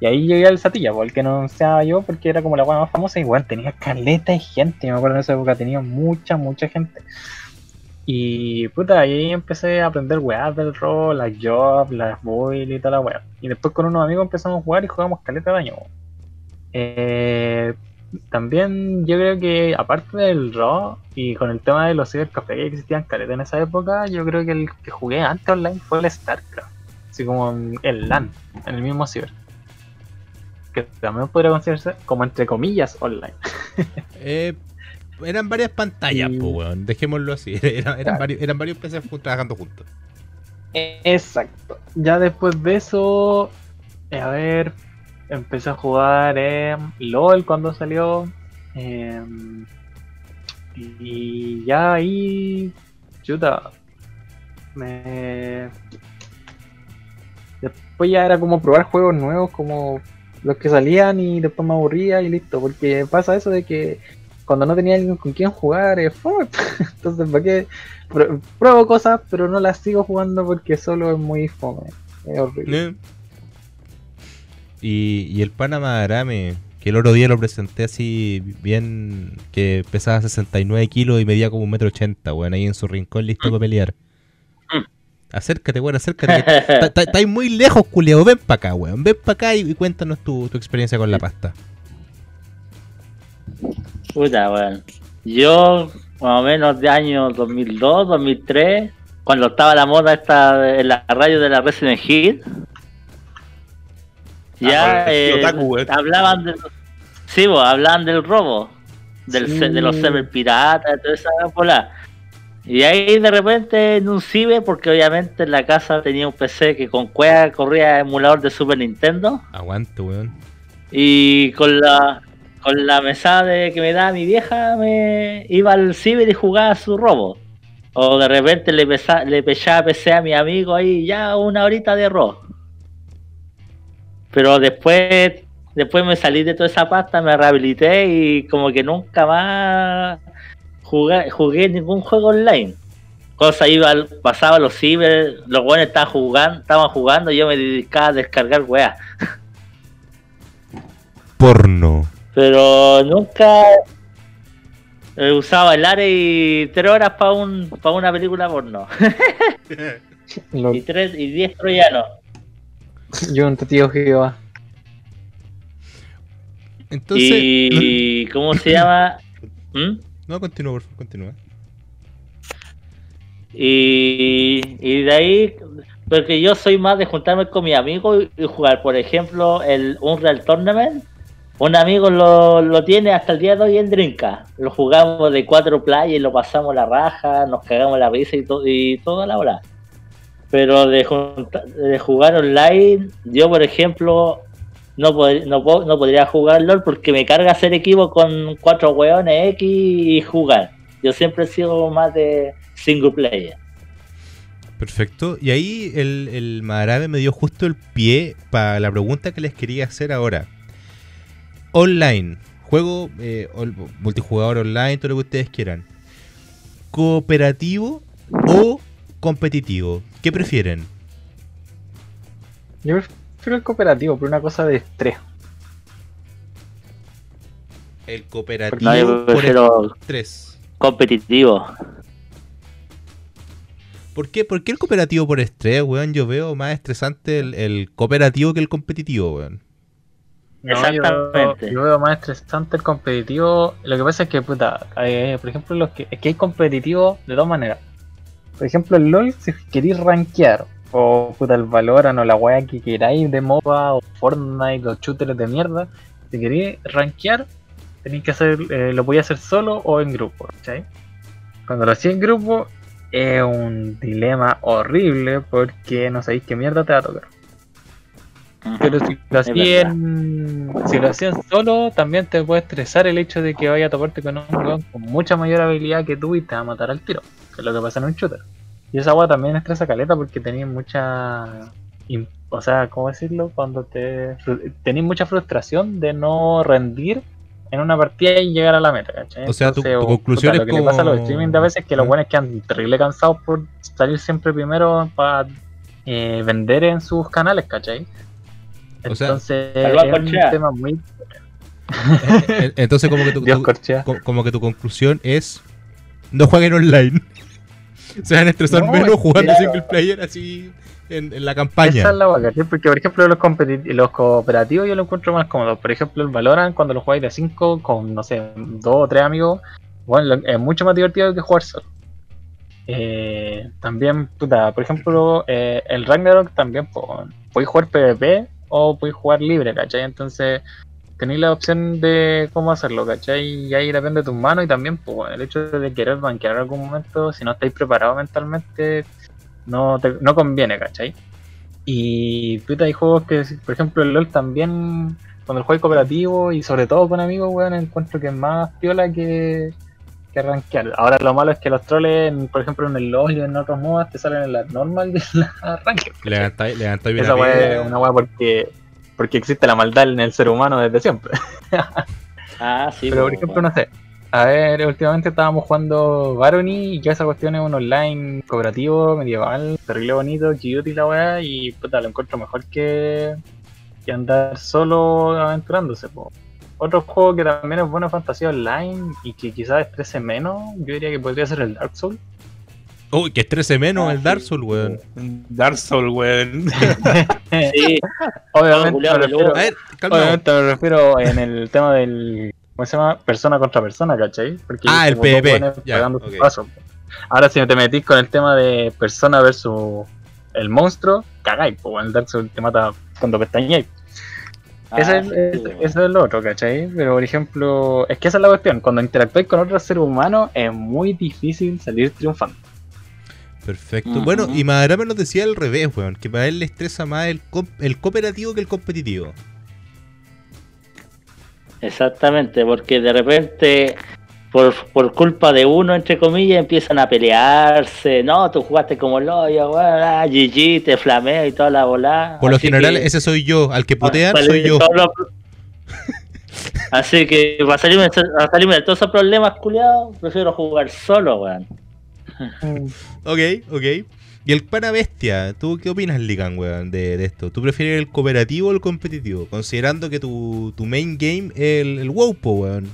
Y ahí llegué al Satilla, pues, el que no sea yo, porque era como la weá más famosa. Igual tenía caleta de gente, me acuerdo en esa época tenía mucha, mucha gente. Y puta, ahí empecé a aprender weas del rol, las jobs, las boil y toda la wea. Y después con unos amigos empezamos a jugar y jugamos caleta de daño. Eh, también yo creo que aparte del RAW y con el tema de los cibercafés que existían caleta en esa época, yo creo que el que jugué antes online fue el StarCraft. Así como el LAN, en el mismo ciber. Que también podría considerarse como entre comillas online. Eh, eran varias pantallas, Y- weón. Dejémoslo así. Era- eran, Claro. varios, eran varios PCs trabajando juntos. Exacto. Ya después de eso, eh, a ver, empecé a jugar eh, LOL cuando salió. eh, y ya ahí, chuta, me... Después ya era como probar juegos nuevos como los que salían y después me aburría y listo. Porque pasa eso de que cuando no tenía alguien con quien jugar, es fome. Entonces, ¿para qué? Pr- pruebo cosas, pero no las sigo jugando porque solo es muy fome. Es horrible. ¿Eh? Y, y el Panamá Arame, que el otro día lo presenté así bien, que pesaba 69 kilos y medía como un metro ochenta, weón, ahí en su rincón listo para pelear. Acércate, weón, acércate. Estáis muy lejos, culiao. Ven para acá, weón. Ven para acá y, y cuéntanos tu, tu experiencia con la pasta. Puta, weón. Yo, más o menos de año 2002, 2003, cuando estaba la moda esta en la radio de la Resident Evil, ya Ah, con el eh, otaku, hablaban de sí, bo, hablaban del robo, del Sí. de los server piratas, de toda esa bola. Y ahí de repente en un ciber, porque obviamente en la casa tenía un PC que con cueva corría emulador de Super Nintendo. Aguante, weón. Y con la con la mesada de que me daba mi vieja, me iba al ciber y jugaba su robo. O de repente le, pesa, le pechaba PC a mi amigo ahí, ya una horita de robo. Pero después, después me salí de toda esa pasta, me rehabilité y como que nunca más jugué, jugué ningún juego online. Cosa iba, al- pasaba los ciber, los buenos estaban jugando, estaban jugando, y yo me dedicaba a descargar weas. Porno. pero nunca eh, usaba el área y tres horas para un para una película porno Lo- y tres y diez troyanos yo un tío Jehová. Entonces. y cómo se llama ¿Mm? No, continúa, por favor, continúa. y, y de ahí porque yo soy más de juntarme con mis amigos y, jugar por ejemplo el Unreal Tournament Un amigo lo, lo tiene hasta el día de hoy en Drinka. Lo jugamos de cuatro playas, lo pasamos la raja, nos cagamos la risa y, to- y toda la hora. Pero de, de jugar online, yo por ejemplo no, pod- no, po- no podría jugar LOL porque me carga hacer equipo con cuatro hueones X y jugar. Yo siempre he sido más de single player. Perfecto. Y ahí el, el Madarabe me dio justo el pie para la pregunta que les quería hacer ahora. Online, juego eh, multijugador online, todo lo que ustedes quieran. ¿Cooperativo o competitivo? ¿Qué prefieren? Yo prefiero el cooperativo por una cosa de estrés. El No, cooperativo yo por estrés. competitivo. ¿Por qué? ¿Por qué el cooperativo por estrés, weón? Yo veo más estresante el, el cooperativo que el competitivo, weón. No, yo, Exactamente. yo veo más estresante el competitivo. Lo que pasa es que, puta, eh, por ejemplo, los que, es que hay competitivo de dos maneras. Por ejemplo, el LOL, si queréis rankear, o puta, el Valorant o la weá que queráis de MOBA, o Fortnite, o shooters de mierda, si queréis rankear, tenéis que hacer, eh, lo podéis hacer solo o en grupo, ¿cachai? Cuando lo hacéis en grupo, es un dilema horrible porque no sabéis qué mierda te va a tocar. Pero si lo hacían, si lo hacían solo, también te puede estresar el hecho de que vaya a toparte con un weón con mucha mayor habilidad que tú y te va a matar al tiro, que es lo que pasa en un shooter. Y esa agua también estresa caleta porque tenéis mucha, o sea, ¿cómo decirlo? Cuando te tenéis mucha frustración de no rendir en una partida y llegar a la meta, ¿cachai? O sea, tu- tu o- conclusión puta, es lo que le pasa a los streaming de a veces es que los buenos quedan terrible cansados por salir siempre primero para vender en sus canales, ¿cachai? O sea, Entonces es un tema muy Eh, Entonces como que tu, tu- como que tu conclusión es no jueguen online. Se van a estresar No, menos jugando claro. single player así en, en la campaña. Esa es la hueá, ¿cachai? Porque, por ejemplo, los, los cooperativos yo lo encuentro más cómodo. Por ejemplo, el Valorant, cuando lo jugáis de 5 con, no sé, dos o tres amigos, bueno, es mucho más divertido que jugar solo. Eh, también, puta, por ejemplo, eh, el Ragnarok también, po, podéis jugar PvP o podéis jugar libre, ¿cachai? Entonces, tenéis la opción de cómo hacerlo, ¿cachai? Y ahí depende de tus manos y también, pues, el hecho de querer banquear en algún momento, si no estáis preparados mentalmente, no, te- no conviene, ¿cachai? Y puta, hay juegos que, por ejemplo, el LOL también, cuando el juego es cooperativo y sobre todo con amigos, weón, encuentro que es más piola que, que rankear. Ahora lo malo es que los troles, en- por ejemplo, en el LOL y en otros modos, te salen en la normal y en la. ¿cachai? Levantáis bien Esa pega. es una weá porque, porque existe la maldad en el ser humano desde siempre. Ah, sí. Pero por po, ejemplo, no sé. A ver, últimamente estábamos jugando Barony y que esa cuestión es un online cooperativo, medieval, terrible bonito, cute y la weá, y puta, lo encuentro mejor que, que andar solo aventurándose. Po. Otro juego que también es buena fantasía online y que quizás estrese menos, yo diría que podría ser el Dark Souls. Uy, que estrese menos Ah, el Dark. Souls, weón. Dark Souls, weón. Sí, Obviamente, me refiero, A ver, calma. obviamente me refiero en el tema del. ¿Cómo se llama? Persona contra persona, ¿cachai? Porque Ah, el PvP, ya, pagando sus ok. pasos. Ahora, si te metís con el tema de persona versus el monstruo, cagáis, pues el Dark Souls te mata cuando pestañáis. Ah, Ese es, sí, es- eso es lo otro, ¿cachai? Pero por ejemplo, es que esa es la cuestión. Cuando interactuáis con otro ser humano, es muy difícil salir triunfando. Perfecto. Bueno, y Madarame nos decía al revés, weón. Que para él le estresa más el, co- el cooperativo que el competitivo. Exactamente, porque de repente, por, por culpa de uno, entre comillas, empiezan a pelearse. No, tú jugaste como el hoyo, weón, ah, GG, te flameo y toda la bola. Por lo Así general, que- ese soy yo. Al que putean, para soy yo. los- Así que para salirme, para salirme de todos esos problemas, culiados, prefiero jugar solo, weón. Ok, ok. Y el pana bestia, ¿tú qué opinas, Ligan, weón, de, de esto? ¿Tú prefieres el cooperativo o el competitivo? Considerando que tu, tu main game es el, el WoW, po, weón.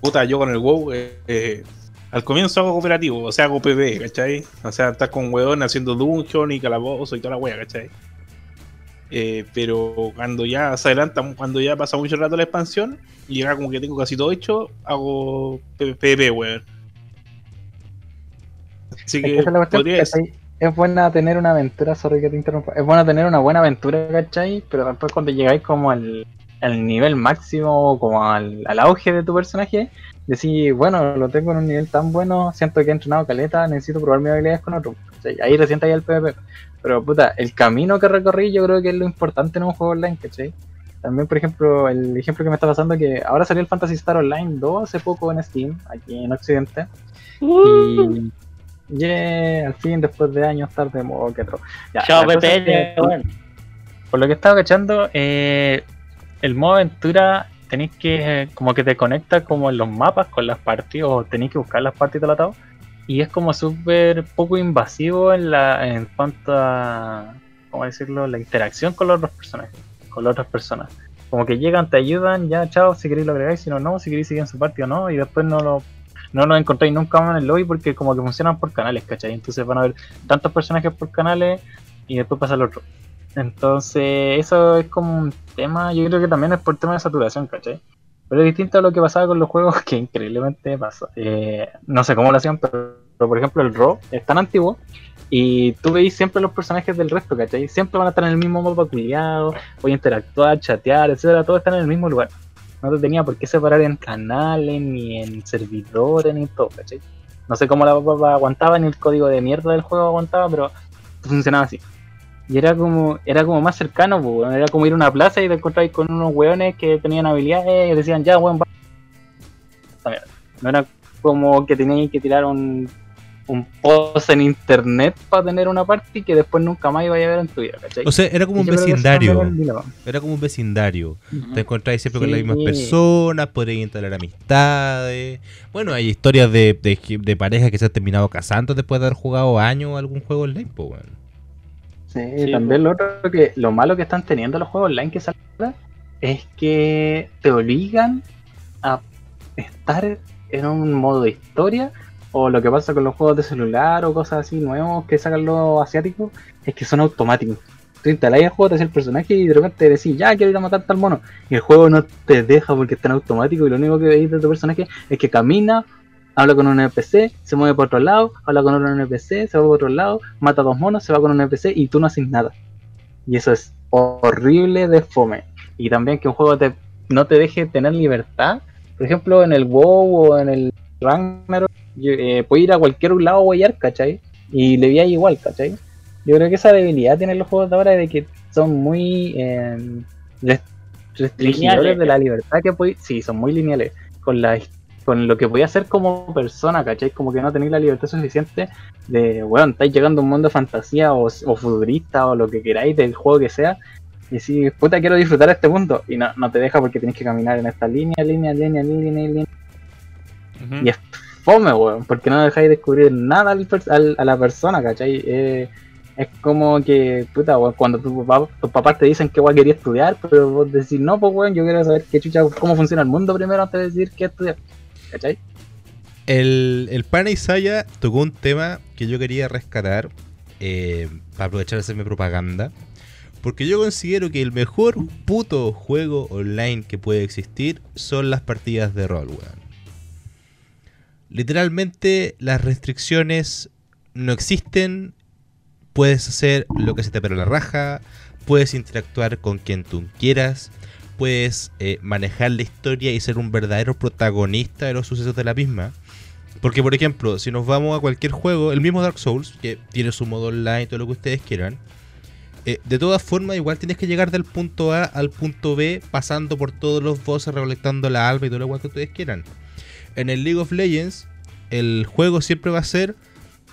Puta, yo con el WoW, eh, eh, al comienzo hago cooperativo, o sea, hago PvP, ¿cachai? O sea, estás con weón haciendo dungeon y calabozo y toda la wea, ¿cachai? Eh, pero cuando ya se adelanta, cuando ya pasa mucho rato la expansión, y llega como que tengo casi todo hecho, hago PvP, weón. Así Es que es buena tener una aventura, sorry que te interrumpa, es buena tener una buena aventura, ¿cachai? Pero después cuando llegáis como al, al nivel máximo, como al, al auge de tu personaje, decís, bueno, lo tengo en un nivel tan bueno, siento que he entrenado caleta, necesito probar mis habilidades con otro. ¿cachai? Ahí recién está ahí el PvP. Pero puta, el camino que recorrí yo creo que es lo importante en un juego online, ¿cachai? También, por ejemplo, el ejemplo que me está pasando que ahora salió el Fantasy Star Online 2 hace poco en Steam, aquí en Occidente. Y yeah, al fin, después de años tarde, modo que otro. Ya, Chao, es que- bueno. por lo que estaba cachando, eh, el modo aventura tenéis que, eh, como que te conecta como en los mapas con las partidas, o tenéis que buscar las partidas todo atado. Y es como súper poco invasivo en la en cuanto a, ¿cómo decirlo?, la interacción con los otros personajes, con las otras personas. Como que llegan, te ayudan, ya, chao, si queréis lo agregáis, si no, no, si queréis seguir en su partida o no, y después no lo no lo encontráis nunca más en el lobby porque como que funcionan por canales, ¿cachai? Entonces van a haber tantos personajes por canales y después pasa el otro. Entonces, eso es como un tema, yo creo que también es por tema de saturación, ¿cachai? Pero es distinto a lo que pasaba con los juegos que increíblemente pasa. Eh, no sé cómo lo hacían, pero, por ejemplo el Raw es tan antiguo y tú veis siempre los personajes del resto, ¿cachai? Siempre van a estar en el mismo mapa culiado, voy a interactuar, chatear, etcétera, todos están en el mismo lugar. No te tenía por qué separar en canales, ni en servidores, ni todo, ¿cachai? No sé cómo la papa aguantaba, ni el código de mierda del juego aguantaba, pero funcionaba así. Y era como, era como más cercano, pues, weón. era como ir a una plaza y te encontrabas con unos weones que tenían habilidades y decían, ya, weón, va. No era como que teníais que tirar un, un post en internet para tener una party que después nunca más iba a ver en tu vida, ¿cachai? O sea, era como Y un vecindario. era como un vecindario. Te encontráis siempre con las mismas personas, podréis instalar amistades. Bueno, hay historias de, de, de parejas que se han terminado casando después de haber jugado años algún juego online, pues, weón. Sí, Sí, también lo otro que lo malo que están teniendo los juegos online que salen es que te obligan a estar en un modo de historia o lo que pasa con los juegos de celular o cosas así nuevos que sacan los asiáticos es que son automáticos. Tú instalas el juego, te haces el personaje y de repente te decís, ya quiero ir a matar tal mono. Y el juego no te deja porque está en automático y lo único que veis de tu personaje es que camina, habla con un NPC, se mueve por otro lado, habla con otro NPC, se va por otro lado, mata a dos monos, se va con un NPC y tú no haces nada. Y eso es horrible de fome. Y también que un juego te, no te deje tener libertad. Por ejemplo, en el WoW o en el Ragnarok, eh, puedes ir a cualquier lado a guayar, ¿cachai? Y le veía igual, ¿cachai? Yo creo que esa debilidad tienen los juegos de ahora de que son muy eh, rest- restringidores Lineales. de la libertad que podéis. Sí, son muy lineales. Con la con lo que podía hacer como persona, ¿cachai? Como que no tenéis la libertad suficiente de, bueno, estáis llegando a un mundo de fantasía o, o futurista o lo que queráis del juego que sea. Y si, puta, quiero disfrutar este mundo. Y no, no te deja porque tienes que caminar en esta línea, línea, línea, línea, línea. Y es fome, weón, porque no dejáis descubrir nada al a la persona, ¿cachai? Eh, es como que, puta, weón, cuando tus papás te dicen que weón quería estudiar, pero vos decís, no, pues weón, yo quiero saber qué chucha, cómo funciona el mundo primero antes de decir qué estudiar, ¿cachai? El, el pana Isaya tocó un tema que yo quería rescatar eh, para aprovechar de hacerme propaganda. Porque yo considero que el mejor puto juego online que puede existir son las partidas de rol, weón. Literalmente las restricciones no existen. Puedes hacer lo que se te pega la raja. Puedes interactuar con quien tú quieras. Puedes eh, manejar la historia y ser un verdadero protagonista de los sucesos de la misma. Porque, por ejemplo, si nos vamos a cualquier juego, el mismo Dark Souls, que tiene su modo online, todo lo que ustedes quieran, eh, de todas formas, igual tienes que llegar del punto A al punto B, pasando por todos los bosses, recolectando la alma y todo lo que ustedes quieran. En el League of Legends, el juego siempre va a ser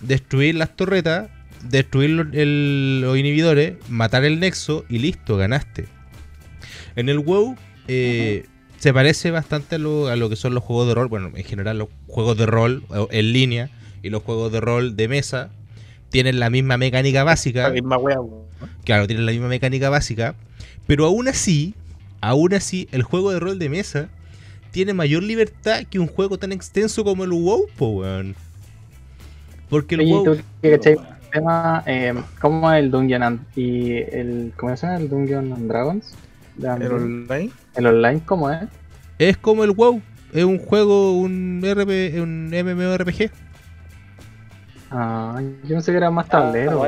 destruir las torretas, destruir el- los inhibidores, matar el nexo y listo, ganaste. En el WoW eh, se parece bastante a lo, a lo que son los juegos de rol, bueno, en general los juegos de rol en línea y los juegos de rol de mesa tienen la misma mecánica básica. La misma wea, weón. Claro, tienen la misma mecánica básica. Pero aún así, aún así, el juego de rol de mesa tiene mayor libertad que un juego tan extenso como el WoW, po, weón. Porque el Oye, WoW. tú que el tema, eh, ¿cómo es el Dungeon and, y el, ¿cómo se llama? El Dungeon and Dragons? De ¿El online? el online, ¿cómo es? Es como el WoW. Es un juego, un, RP, un MMORPG. Ah, yo pensé que era más Ah, tablero.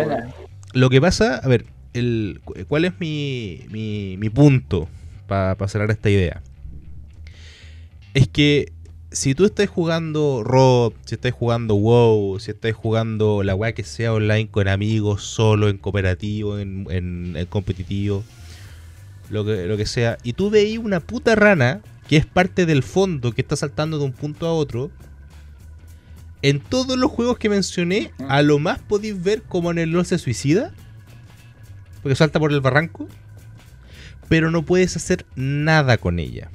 Lo que pasa, a ver, el, cu- ¿cuál es mi, mi, mi punto para cerrar esta idea. Es que si tú estás jugando Rob, si estás jugando WoW, si estás jugando la weá que sea online con amigos, solo, en cooperativo, en, en- competitivo, lo que, lo que sea, y tú veis una puta rana que es parte del fondo que está saltando de un punto a otro, en todos los juegos que mencioné, a lo más podéis ver como en el LoL se suicida, porque salta por el barranco, pero no puedes hacer nada con ella.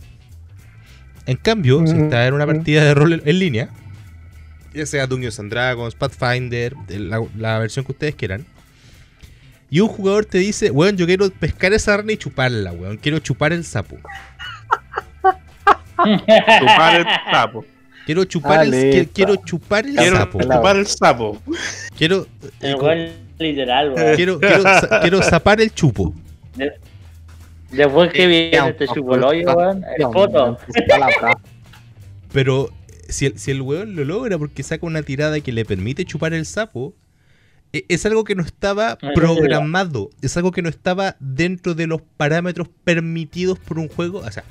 En cambio, si Mm, estás en una partida de rol en- línea, ya sea Dungeons and Dragons, Pathfinder, de la, la versión que ustedes quieran, y un jugador te dice, weón, yo quiero pescar esa rana y chuparla, weón, quiero chupar el sapo. Chupar el sapo. Quiero chupar, el, Ah, quiero chupar el Quiero sapo. Chupar el sapo. Quiero, El literal, weón. quiero, quiero, sa- quiero zapar el chupo. Después que viene este chupoloyo, weón, el foto. Pero si el, si el weón lo logra porque saca una tirada que le permite chupar el sapo, e- es algo que no estaba Ah, programado. Es algo que no estaba dentro de los parámetros permitidos por un juego. O sea,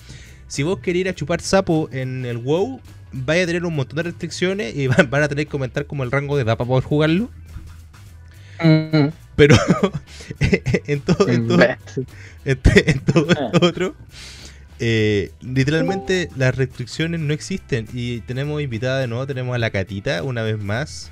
si vos querés ir a chupar sapo en el WoW, vaya a tener un montón de restricciones y van van a tener que comentar como el rango de edad para poder jugarlo. Mm, Pero en todo, en todo, en, en todo esto otro, eh, literalmente las restricciones no existen. Y tenemos invitada de nuevo, tenemos a la Catita una vez más.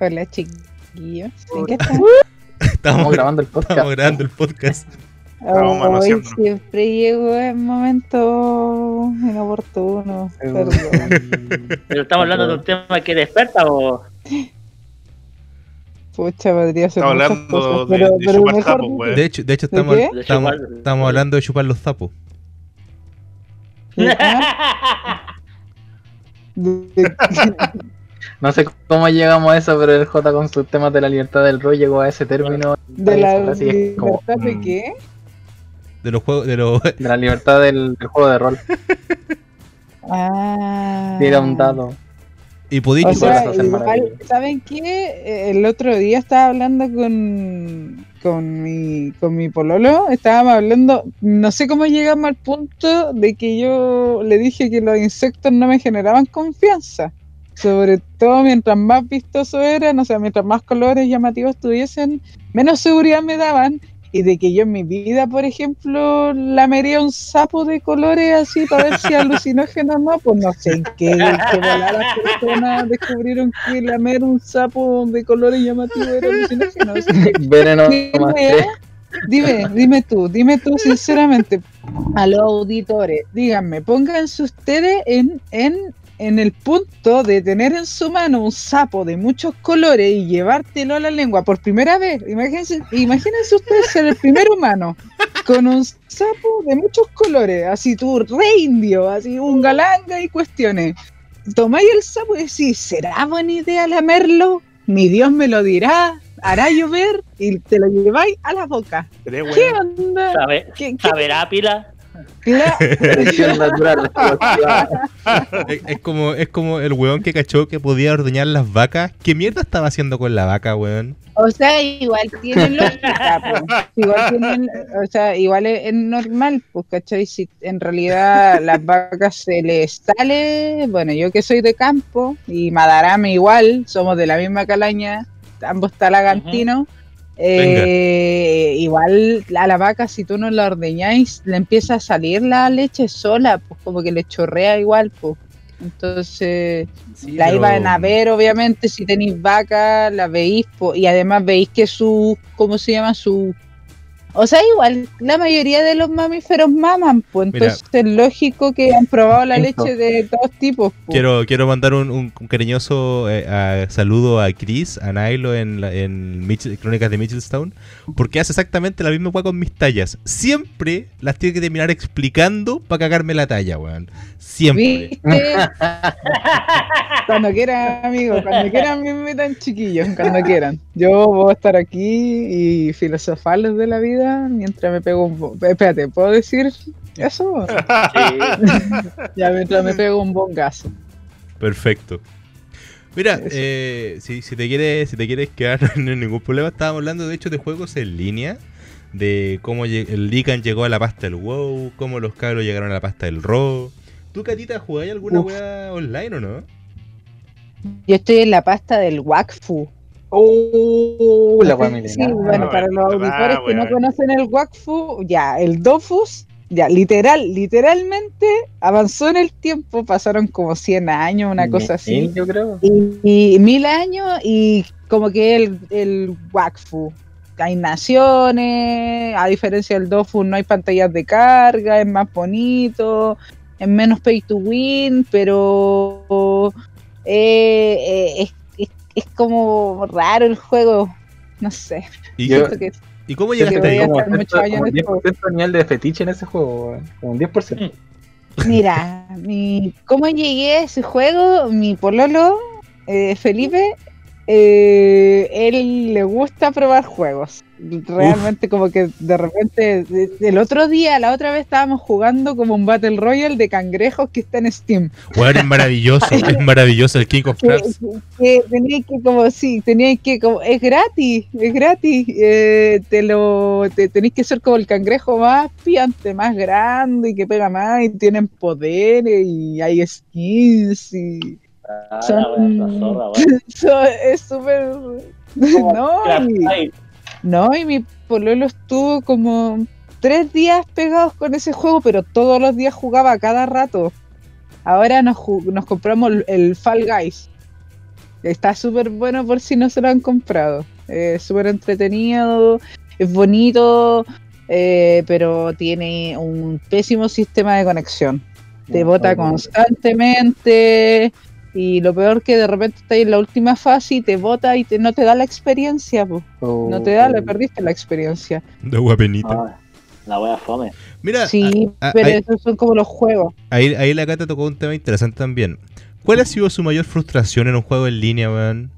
Hola, chiquillos. ¿En qué están? Estamos, Estamos grabando el podcast. estamos grabando el podcast. Hoy siempre llego en momentos inoportunos. Perdón. Pero estamos hablando de un tema que desperta o. Pucha, podría ser Estamos hablando cosas, de- pero, de pero chupar sapos, weón. De hecho, de hecho estamos? De estamos, chupar- estamos hablando de chupar los sapos. No sé cómo llegamos a eso, pero el J con sus temas de la libertad del rol llegó a ese término. ¿De la Así es como, libertad de mm, qué? De los juegos, de los. De la libertad del, del juego de rol. Ah. Tira un dado. Y O sea, igual. ¿saben qué? Eh, El otro día estaba hablando con, con, mi, con mi pololo, estábamos hablando, no sé cómo llegamos al punto de que yo le dije que los insectos no me generaban confianza. Sobre todo mientras más vistosos eran, o sea, mientras más colores llamativos tuviesen, menos seguridad me daban. Y de que yo en mi vida, por ejemplo, lamería un sapo de colores así para ver si alucinógeno o no, pues no sé en qué, en qué volada las personas descubrieron que lamer un sapo de colores llamativos era alucinógeno. Así que, Veneno tres. Dime, dime tú, dime tú sinceramente, a los auditores, díganme, pónganse ustedes en, en, en el punto de tener en su mano un sapo de muchos colores y llevártelo a la lengua por primera vez. Imagínense, imagínense ustedes ser el primer humano con un sapo de muchos colores, así tú, re indio, así un galanga y cuestiones. Tomáis el sapo y decís, ¿será buena idea lamerlo? Mi Dios me lo dirá, hará llover y te lo lleváis a la boca. ¿Qué onda? ¿Sabe- ¿Qué, qué- ¿Saberá pila? Cla- Selección natural. es, es como, es como el weón que cachó que podía ordeñar las vacas. ¿Qué mierda estaba haciendo con la vaca, weón? O sea, igual tienen lógica, pues. Igual tienen, o sea, igual es, es normal, pues, ¿cachai? Si en realidad las vacas se les sale, bueno, yo que soy de campo y Madarame igual, somos de la misma calaña, ambos talagantinos. Eh, igual a la vaca si tú no la ordeñáis le empieza a salir la leche sola pues como que le chorrea igual pues entonces la pero- iban a ver, obviamente, si tenéis vaca, la veis, po, y además veis que su, ¿cómo se llama? Su... O sea, igual, la mayoría de los mamíferos maman, pues Mira. entonces es lógico que han probado la Esto. leche de todos tipos. po. Quiero, quiero mandar un, un- cariñoso eh, a- saludo a Chris, a Nailo en, la- en Mitchell- Crónicas de Mitchellstown, porque hace exactamente la misma weá con mis tallas. Siempre las tiene que terminar explicando para cagarme la talla, weón. Siempre. ¿Viste? cuando quieran, amigos, cuando quieran me invitan chiquillos, cuando quieran. Yo voy a estar aquí y filosofarles de la vida mientras me pego un... bo- Espérate, ¿puedo decir eso? Sí. Ya mientras me pego un bongazo. Perfecto. Mira, eh, si, si te quieres, si te quieres quedar, no hay ningún problema. Estábamos hablando de hecho de juegos en línea. de cómo el Lican llegó a la pasta del WoW, cómo los cabros llegaron a la pasta del Raw. ¿Tú, Catita, jugáis alguna Uf. weá online o no? Yo estoy en la pasta del Wakfu. Uh, la Sí, bueno, para los auditores que no conocen el Wakfu, ya, el Dofus, ya, literal, literalmente avanzó en el tiempo, pasaron como 100 años, una cosa así. Mil, yo creo. y, y mil años y como que el, el Wakfu. Hay naciones, a diferencia del Dofu no hay pantallas de carga, es más bonito, es menos pay to win, pero eh, eh, es, es- como raro el juego, no sé. ¿Y, Yo- que- ¿y cómo llegaste ahí? a como, años como juego. 10% nivel de fetiche en ese juego. Como un 10%. Mira, mi, ¿cómo llegué a ese juego? Mi pololo, eh, Felipe, eh, él le gusta probar juegos. Realmente como que de repente, el otro día, la otra vez estábamos jugando como un Battle Royale de cangrejos que está en Steam. Weón, es maravilloso, es maravilloso el King of Que, Crabs. que teníais que como, sí, teníais que como, es gratis, es gratis, eh, te lo, te, tenéis que ser como el cangrejo más piante, más grande y que pega más y tienen poderes y hay skins y Ah, Son- la zorra, es súper... No, y, no, y mi pololo estuvo como tres días pegados con ese juego, pero todos los días jugaba a cada rato. Ahora nos, compramos el- Fall Guys. Está súper bueno por si no se lo han comprado. Es súper entretenido, es bonito, eh, pero tiene un pésimo sistema de conexión. Te No, bota constantemente y lo peor que de repente estás en la última fase y te bota y te, no te da la experiencia. po. No te da, le perdiste la experiencia. De guapenita. ah, la wea fome. Mira, Sí, a- a- pero ahí- esos son como los juegos. ahí, ahí la Cata tocó un tema interesante también. ¿Cuál ha sido su mayor frustración en un juego en línea, weón?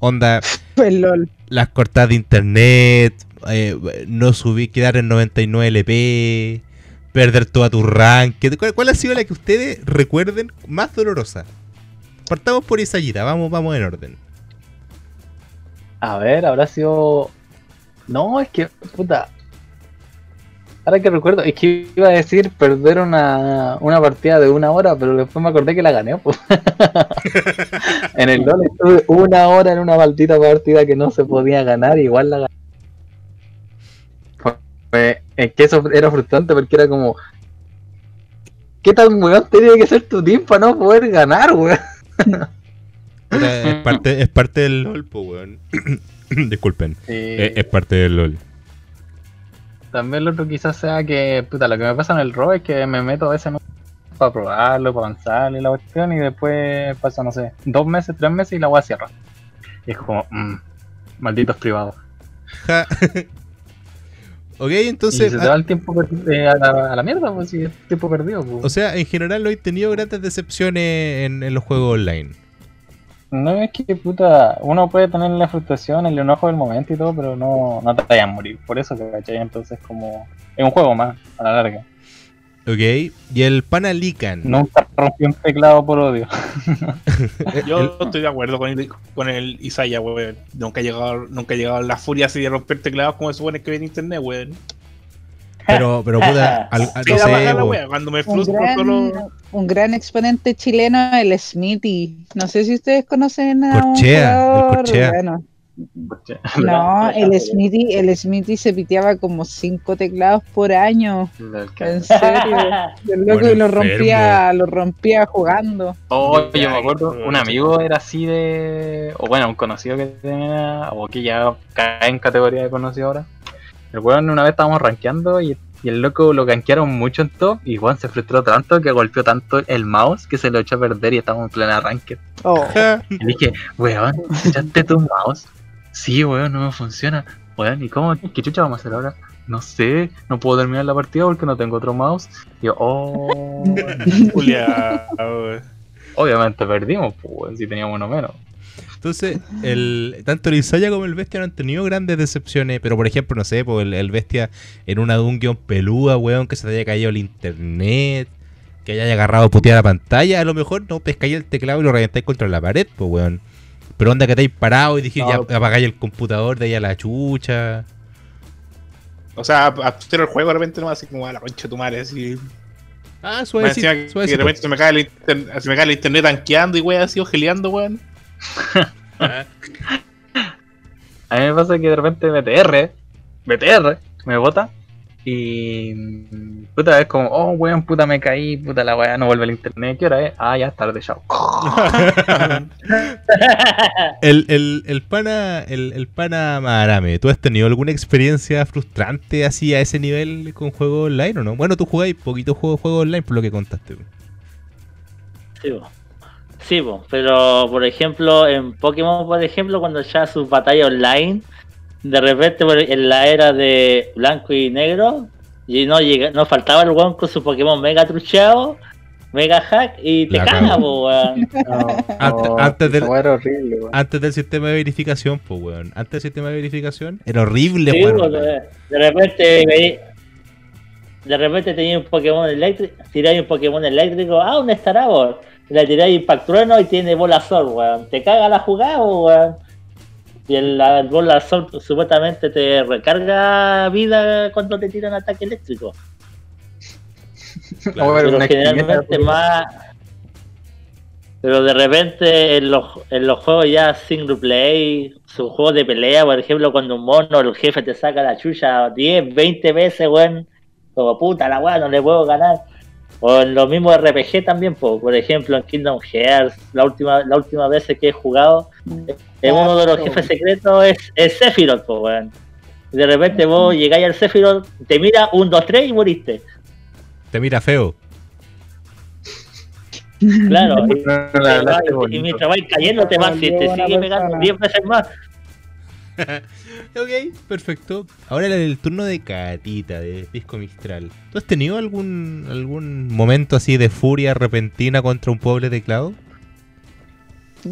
Onda, El LOL. las cortadas de internet, eh, no subir, quedar en 99 LP, perder toda tu rank. ¿Cuál, cuál ha sido la que ustedes recuerden más dolorosa? Partamos por Isayita, vamos, vamos en orden. A ver, habrá sido. No, es que, puta. Ahora que recuerdo, es que iba a decir perder una, una partida de una hora, pero después me acordé que la gané. Pues. en el LOL estuve una hora en una maldita partida que no se podía ganar, igual la gané. Fue- es que eso era frustrante porque era como. ¿Qué tan weón tenía que ser tu team para no poder ganar, weón? Es, parte, es parte del LOL, po, weón. Disculpen, es, es parte del LOL. También lo otro quizás sea que, puta, lo que me pasa en el RO es que me meto a veces en un- para probarlo, para avanzar y la cuestión, y después pasa, no sé, dos meses, tres meses y la voy a cierra. Y es como, mmm, malditos privados. Ok, y entonces, se te ah, va el tiempo eh, a, la, a la mierda, pues si es tiempo perdido. Pues. o sea, en general no he tenido grandes decepciones en, en los juegos online. No es que, puta, uno puede tener la frustración, el enojo del momento y todo, pero no, no te vayan a morir. Por eso, ¿cachai? Entonces, como, es un juego más, a la larga. Ok, y el Panalican. Nunca rompí un teclado por odio. Yo estoy de acuerdo con el, con el Isaiah, weón. Nunca he llegado, nunca he llegado a la furia así de romper teclados como se supone que ve en internet, weón. Pero, pero puta, al- al- no sé, wea, Cuando me Un frustro gran, solo. un gran exponente chileno, el Smithy. No sé si ustedes conocen a un Corchea, el Corchea. bueno, no, el Smithy, el Smithy se piteaba como cinco teclados por año. En serio. El loco Bueno, lo rompía, lo rompía jugando. Oh, yo me acuerdo, un amigo era así de. O bueno, un conocido que tenía. O que ya cae en categoría de conocido ahora. El weón una vez estábamos rankeando y, y el loco lo gankearon mucho en top. Y Juan se frustró tanto que golpeó tanto el mouse que se lo echó a perder y estábamos en plena ranked. Oh. Y dije, weón, ¿echaste tu mouse? Sí, weón, no me funciona. Weón, ¿y cómo? ¿Qué chucha vamos a hacer ahora? No sé, no puedo terminar la partida porque no tengo otro mouse. Y yo, oh. Julia, weón. Obviamente perdimos, pues, weón, si teníamos uno menos. Entonces, el, tanto el Isaya como el Bestia no han tenido grandes decepciones. Pero, por ejemplo, no sé, pues el, el Bestia en una dungeon pelúa, weón, que se te haya caído el internet, que haya agarrado puteada la pantalla. A lo mejor no pescáis el teclado y lo reventáis contra la pared, pues, weón. Pero onda que estáis parado y dijiste, No. ya apagáis el computador de ahí a la chucha. O sea, hacer el juego de repente no así como a la concha de tu madre, así. Ah, suavecito, que de suavecito. repente se me cae el, inter- se me cae el internet tanqueando y weón, así ojeleando, weón. A mí me pasa que de repente BTR, BTR, me bota y puta es como, oh weón, puta me caí, puta la weá, no vuelve el internet, ¿qué hora es? Ah, ya es tarde, chao. El, el, el pana, el, el pana Marame, ¿tú has tenido alguna experiencia frustrante así a ese nivel con juegos online o no? Bueno, tú jugáis poquito juego, juego online por lo que contaste. Sí. Sí, pero por ejemplo, en Pokémon, por ejemplo, cuando ya sus batallas online, de repente en la era de blanco y negro, y no llega, no faltaba el weón con su Pokémon mega trucheado, mega hack, y te La caga, po, weón. Antes- antes del- horrible, weón. Antes del sistema de verificación, pues weón. Antes del sistema de verificación, era horrible Sí, po, online. de, de repente de repente tenía un Pokémon eléctrico, tiráis un Pokémon eléctrico, ah, un Starabor, le tiráis Impact Trueno y tiene bola sol, weón. Te caga la jugada, po, weón. Y el, la bola sol supuestamente te recarga vida cuando te tiran ataque eléctrico. Ver Pero una generalmente más. Pero de repente en los, en los juegos ya single play, sus juegos de pelea, por ejemplo, cuando un mono el jefe te saca la chucha 10, 20 veces, weón, como puta la weá, no le puedo ganar. O en los mismos RPG también, po. por ejemplo en Kingdom Hearts, la última, la última vez que he jugado, en uno de los jefes secretos es, es Sephiroth, po, weón. Y de repente vos llegáis al Sephiroth, te mira un, dos, tres y moriste. Te mira feo. Claro, y, y bonito. mientras vais cayendo te vas y te sigue pegando persona. 10 veces más. Ok, perfecto. Ahora era el turno de Catita, de Disco Mistral. ¿Tú has tenido algún algún momento así de furia repentina contra un pobre teclado?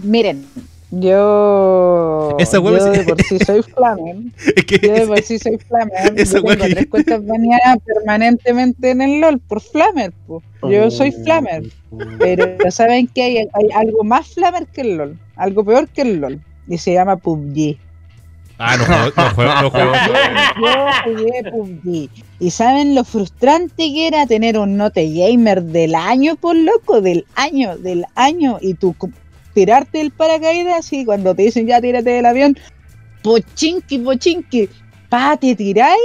Miren, yo. Esa yo hueá me- de por sí soy flamer. Es que Yo de por sí soy flamer. Esa Yo hueá tengo que tres cuentas baneadas permanentemente en el LOL por flamer. po. Yo soy flamer. Pero ¿saben que hay, hay algo más flamer que el LOL? Algo peor que el LOL. Y se llama PUBG. Ah, no juego, no juego, no juego. Yo jugué PUBG. ¿Y saben lo frustrante que era tener un note gamer del año, por loco? Del año, del año. Y tú tirarte el paracaídas y cuando te dicen ya tírate del avión, pochinki, pochinki, pa, te tiráis,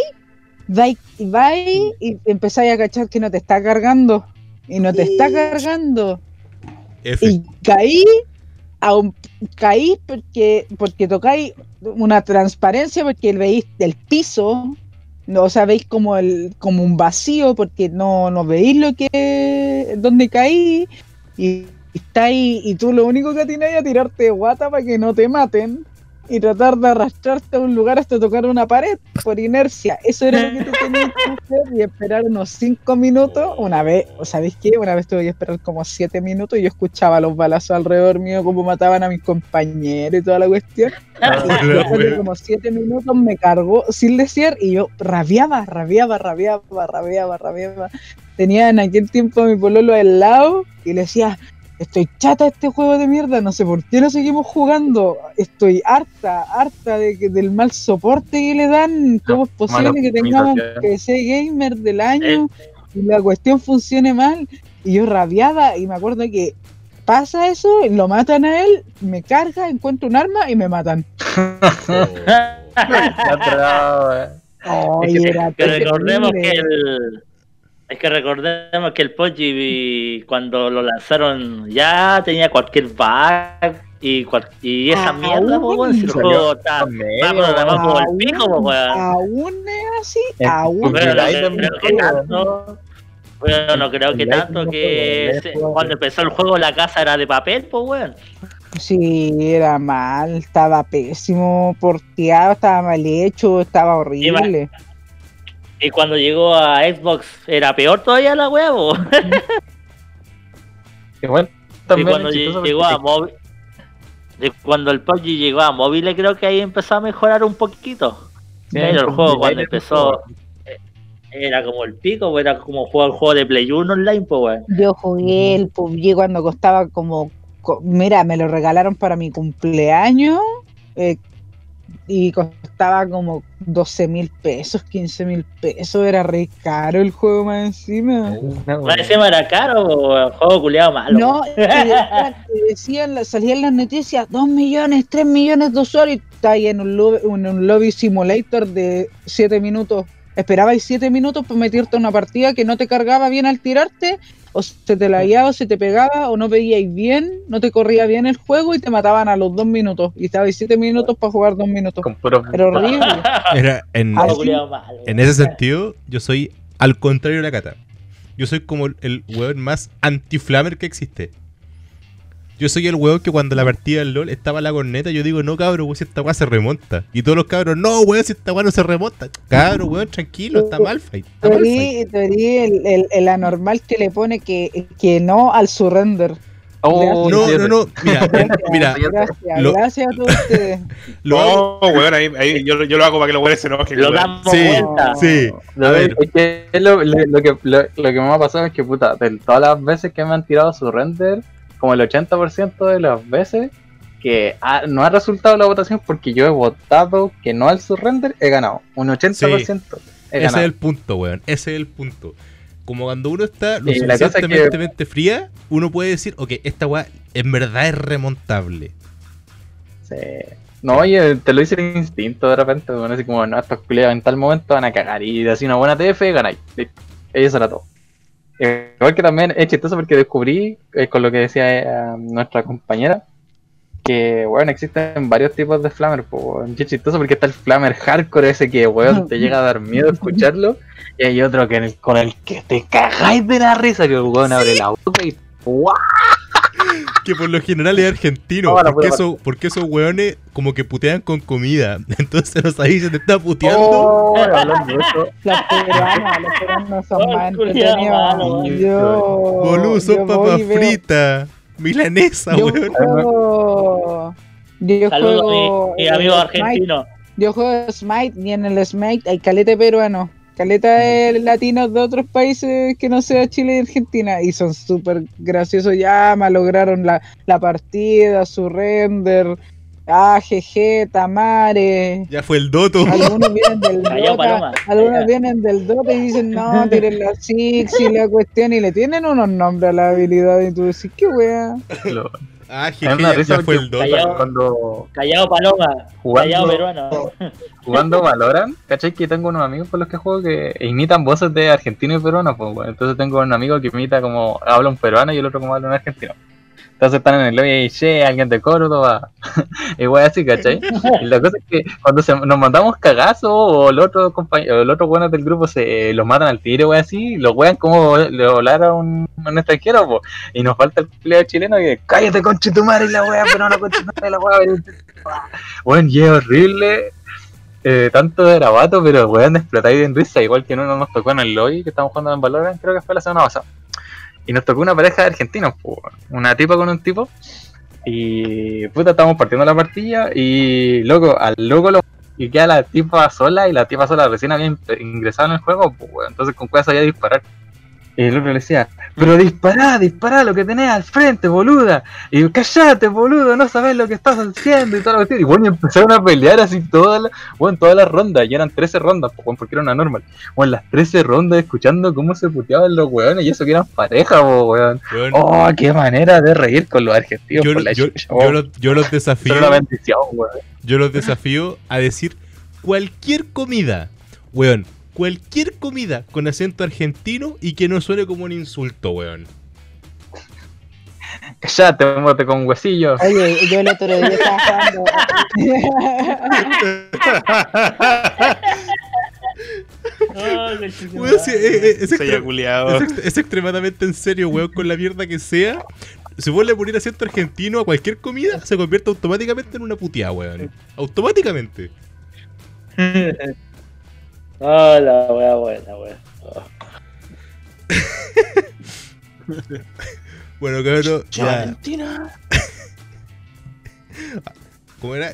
vais, vais y empezáis a cachar que no te está cargando. Y no te está cargando F. y caí a un- caí porque porque tocáis una transparencia porque veis el piso no, o sea veis como el como un vacío porque no, no veis lo que donde caí y estáis y tú lo único que tienes es tirarte guata para que no te maten y tratar de arrastrarte a un lugar hasta tocar una pared por inercia. Eso era lo que tú tenías que hacer y esperar unos 5 minutos. Una vez, ¿o ¿sabéis qué? Una vez tuve que esperar como 7 minutos y yo escuchaba los balazos alrededor mío, como mataban a mis compañeros y toda la cuestión. Y después de como 7 minutos me cargó sin decir y yo rabiaba, rabiaba, rabiaba, rabiaba, rabiaba. Tenía en aquel tiempo a mi pololo al lado y le decía, estoy chata de este juego de mierda, no sé por qué no seguimos jugando, estoy harta, harta de que, del mal soporte que le dan, cómo es posible mala que tengamos que ser gamer del año y la cuestión funcione mal, y yo rabiaba y me acuerdo que pasa eso, lo matan a él, me carga, encuentro un arma y me matan. Que recordemos que el es que recordemos que el Poggi cuando lo lanzaron ya tenía cualquier bug y, cual- y esa Ah, mierda, po, weón, si el salió juego está programado el Aún- pico, po, weón. Aún es así, aún. Bueno, no creo que tanto. Bueno, no creo que tanto que se- cuando empezó el juego la casa era de papel, pues weón. Sí, era mal, estaba pésimo, porteado, estaba mal hecho, estaba horrible. Y cuando llegó a Xbox era peor todavía la huevo. Y también cuando es lle- chistoso llegó porque- a móvil. Cuando el PUBG llegó a móviles, creo que ahí empezó a mejorar un poquito. Sí, Pero el juego cuando un empezó juego. era como el pico, era como jugar el juego de Play 1 online, pues weón. Yo jugué el PUBG cuando costaba como, co- mira, me lo regalaron para mi cumpleaños, eh, y costaba como 12 mil pesos, 15 mil pesos, era re caro el juego más encima. Más encima era caro o juego culiado malo. No, decían, salían las noticias, 2 millones, 3 millones de usuarios, y está ahí en un lobby, en un lobby simulator de 7 minutos. Esperabais 7 minutos para meterte a una partida que no te cargaba bien al tirarte, o se te lagueaba, o se te pegaba, o no veíais bien, no te corría bien el juego y te mataban a los 2 minutos. Y estabais 7 minutos para jugar 2 minutos. Era horrible. Era en, ese sentido, yo soy al contrario de la cata. Yo soy como el- el weón más anti-flamer que existe. Yo soy el weón que cuando la partida del LOL estaba la corneta, yo digo, no cabrón, weón, si esta weá se remonta. Y todos los cabros, no weón, si esta weá no se remonta. Cabrón, weón, tranquilo, está mal fight. Está mal fight. eres- tú eres el, el- el anormal que le pone que, que no al surrender. Oh, No, no, no, mira, mira, Gracias, Lo- gracias a todos ustedes. lo hago- No, weón, ahí, ahí yo, yo lo hago para que los weones se enojen. Lo damos Sí, vuelta. sí. No, A ver. es que lo, lo- lo que, lo, lo que me ha pasado es que, puta, de todas las veces que me han tirado su render, como el 80% de las veces que ha- no ha resultado la votación porque yo he votado que no al surrender, he ganado. Un 80% he Ese es el punto, weón. Ese es el punto. Como cuando uno está lo es que- suficientemente mente fría, uno puede decir, ok, esta weá en verdad es remontable. Sí. No, oye, te lo dice el instinto de repente, bueno, así como, no, estos culiados en tal momento van a cagar y así una buena TF ganáis. Eso era todo. Igual que también es chistoso porque descubrí, eh, con lo que decía eh, nuestra compañera, que, bueno, existen varios tipos de flamer, pues, chistoso porque está el flamer hardcore ese que, weón, te llega a dar miedo escucharlo, y hay otro que con el que te cagáis de la risa, que el weón abre la boca y ¡guau! Que por lo general es argentino. No, porque, eso, porque esos weones como que putean con comida. Entonces no sabéis si te está puteando. Oh, hablando de eso, Los peruanos, los peruanos son Oh, más entretenidos. Boludo, son papas fritas. Milanesa, Yo weón. juego. Yo Saludos juego. mi, mi eh, amigo Smite. argentino. Yo juego Smite y en el Smite hay caleta peruano. Caleta de latinos de otros países que no sea Chile y Argentina. Y son súper graciosos. Ya malograron la, la partida, su render. AGG, Tamare. Ya fue el Doto. Algunos vienen del Dota, algunos vienen del Dota y dicen, no, tiren la Six y la cuestión y le tienen unos nombres a la habilidad y tú decís, qué wea. Ah, jeje, da ya, risa ya fue el Dota. Callao. cuando Callao Paloma. Jugando- Callao peruano. jugando Valorant, ¿cachai? Que tengo unos amigos con los que juego que imitan voces de argentino y peruano, pues. Entonces tengo un amigo que imita como habla un peruano y el otro como habla un argentino. Entonces están en el lobby y che, alguien de Córdoba. Igual así, ¿cachai? Y la cosa es que cuando se- nos mandamos cagazos o el otro compañero, el otro bueno del grupo se los matan al tiro, wey, así, los wean como le volar a un, un extranjero, po. Y nos falta el culiao chileno que cállate conche tu madre y la wea, pero no conche tu la wea. Weón, y es horrible. Eh, tanto de grabato, pero weón, explotáis en risa, igual que uno nos tocó en el lobby que estamos jugando en Valorant, creo que fue la semana pasada. Y nos tocó una pareja de argentinos, una tipa con un tipo. Y puta, estábamos partiendo la partida y loco, al loco lo y queda la tipa sola y la tipa sola recién había in- ingresado en el juego, pues entonces con cuál sabía disparar. Y el otro le decía, pero dispará, dispará lo que tenés al frente, boluda. Y callate, boludo, no sabes lo que estás haciendo y todo lo que Y bueno, empezaron a pelear así todas las, bueno, todas las rondas, y eran 13 rondas, pues, porque era una normal. Bueno, las 13 rondas escuchando cómo se puteaban los weones y eso que eran pareja, po, weón. Oh, qué manera de reír con los argentinos yo, por la yo- chucha, yo los, yo los desafío. Yo los desafío a decir cualquier comida, weón, cualquier comida con acento argentino y que no suene como un insulto, weón. Callate, mote con huesillos. Oye, yo el otro día estaba jugando. Weón, sí, eh, es, extre- ext- es extremadamente en serio, weón, con la mierda que sea. Si vos le poner acento argentino a cualquier comida, se convierte automáticamente en una puteada, weón. Automáticamente. Ah, la wea buena, wea. Bueno, cabrón, ya. Valentina. ¿Cómo era?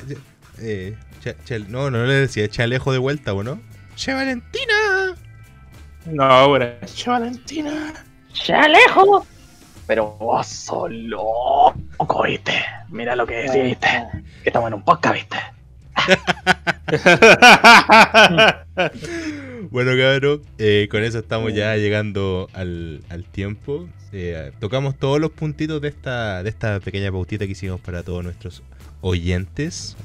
Eh, cha- no, no le decía chalejo de vuelta, ¿o no? ¡Che Valentina! No, weón. Che, Valentina. ¡Chalejo! Pero vos sos loco, viste. Mira lo que decís, viste. Que estamos en un podcast, viste. Bueno, cabrón, eh, con eso estamos ya llegando al, al tiempo. Eh, tocamos todos los puntitos de esta, de esta pequeña pautita que hicimos para todos nuestros oyentes.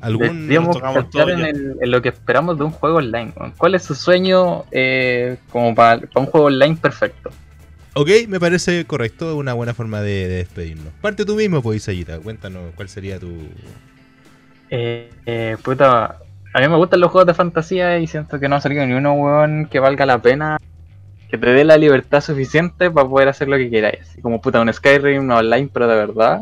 ¿Algún, Deberíamos pensar en, ya. el- en lo que esperamos de un juego online. ¿Cuál es su sueño eh, como para, para un juego online perfecto? Ok, me parece correcto, una buena forma de, de despedirnos. Parte tú mismo, pues, Isayita. Cuéntanos cuál sería tu. Eh, eh, puta, a mí me gustan los juegos de fantasía y siento que no ha salido ni uno, weón, que valga la pena, que te dé la libertad suficiente para poder hacer lo que queráis. Así como puta, un Skyrim online, pero de verdad,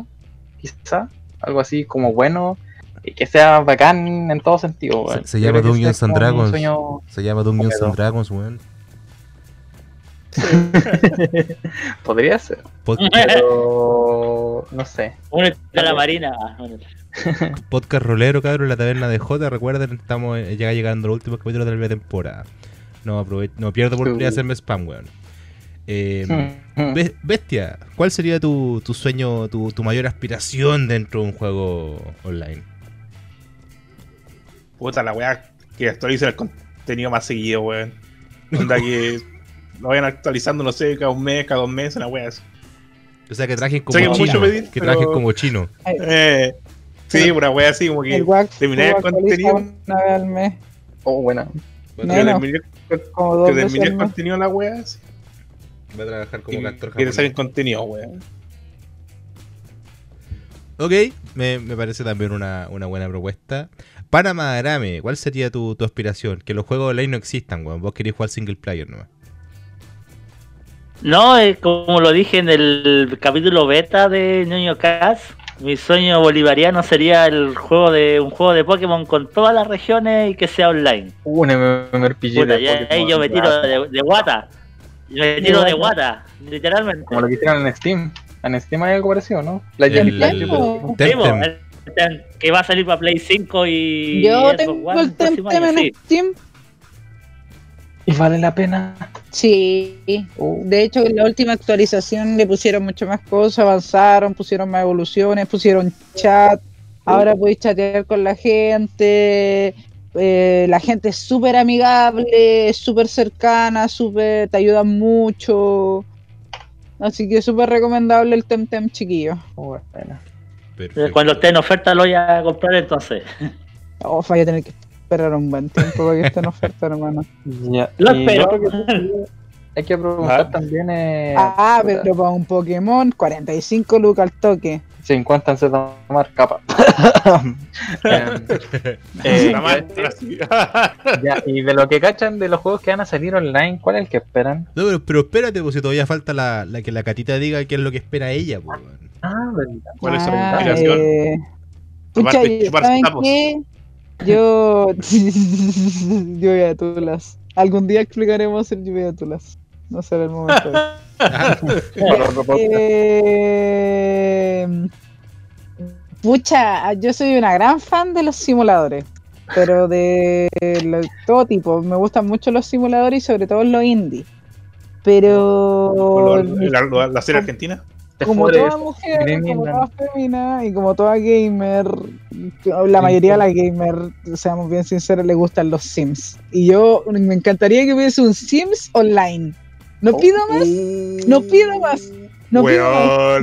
quizá, algo así como bueno y que sea bacán en todo sentido, weón. Se- llama Dungeons and Dragons. Se llama Dungeons and Dragons, weón. Podría ser, Pod- pero no sé. Únete a la marina. podcast rolero, cabrón, en la taberna de J. Recuerden, estamos eh, ya llegando los últimos capítulos de la temporada. No, no pierdo oportunidad de hacerme spam, weón. Eh, Be- Bestia, ¿cuál sería tu, tu sueño, tu, tu mayor aspiración dentro de un juego online? Puta la weá que actualicen el contenido más seguido, weón. Onda que lo vayan actualizando, no sé, cada un mes, cada dos meses, una weá así. O sea, que trajen como que es chino. mucho pedir, que pero- trajen como chino. Eh, sí, una weá así como que El terminar el contenido. una vez al mes, Oh, buena. Que como al el contenido la weá. así. Va a trabajar como Y cantor quiere salir contenido, weón. Ok, me, me parece también una, una buena propuesta. Para Madarame, ¿cuál sería tu, tu aspiración? Que los juegos online no existan, weón. Vos querés jugar single player nomás. No, eh, como lo dije en el capítulo beta de Ñoño Cast, mi sueño bolivariano sería el juego de un juego de Pokémon con todas las regiones y que sea online. Un MMORPG Puta, de y ahí Pokémon, yo me tiro de, de guata. Yo me tiro de guata, literalmente. Como lo que hicieron en Steam. En Steam hay algo parecido, ¿no? La El- el- el que va a salir para Play 5 y. Yo Xbox tengo One el Temtem en. Steam. ¿Y vale la pena? Sí, de hecho en la última actualización le pusieron mucho más cosas, avanzaron, pusieron más evoluciones, pusieron chat, ahora podéis chatear con la gente, eh, la gente es súper amigable, es súper cercana, súper, te ayudan mucho, así que súper recomendable el Temtem chiquillo. Oh, bueno. Cuando esté en oferta lo voy a comprar entonces. Oh, voy a tener que esperar un buen tiempo para que esté en oferta, hermano. Ya, Lo espero. hay que preguntar Ah. también eh, Ah, pero para un Pokémon, 45 lucas al toque. 50 en tomar capa. Eh, eh, ya, y de lo que cachan de los juegos que van a salir online, ¿cuál es el que esperan? No, pero, pero espérate, pues si todavía falta la, la que la catita diga qué es lo que espera ella, pues, weón. Ah, verdad. ¿Cuál es su Ah, aspiración? eh, Pucha, ¿saben qué? Yo. lluvia de tulas. Algún día explicaremos el lluvia de tulas. No será el momento. Eh, pucha, yo soy una gran fan de los simuladores. Pero de lo- todo tipo. Me gustan mucho los simuladores y sobre todo los indie. Pero. La, la- la serie argentina. Como toda mujer, como toda femina y como toda gamer, la mayoría de las gamer, seamos bien sinceros, le gustan los Sims. Y yo me encantaría que hubiese un Sims online. No pido más, no pido más, no pido más.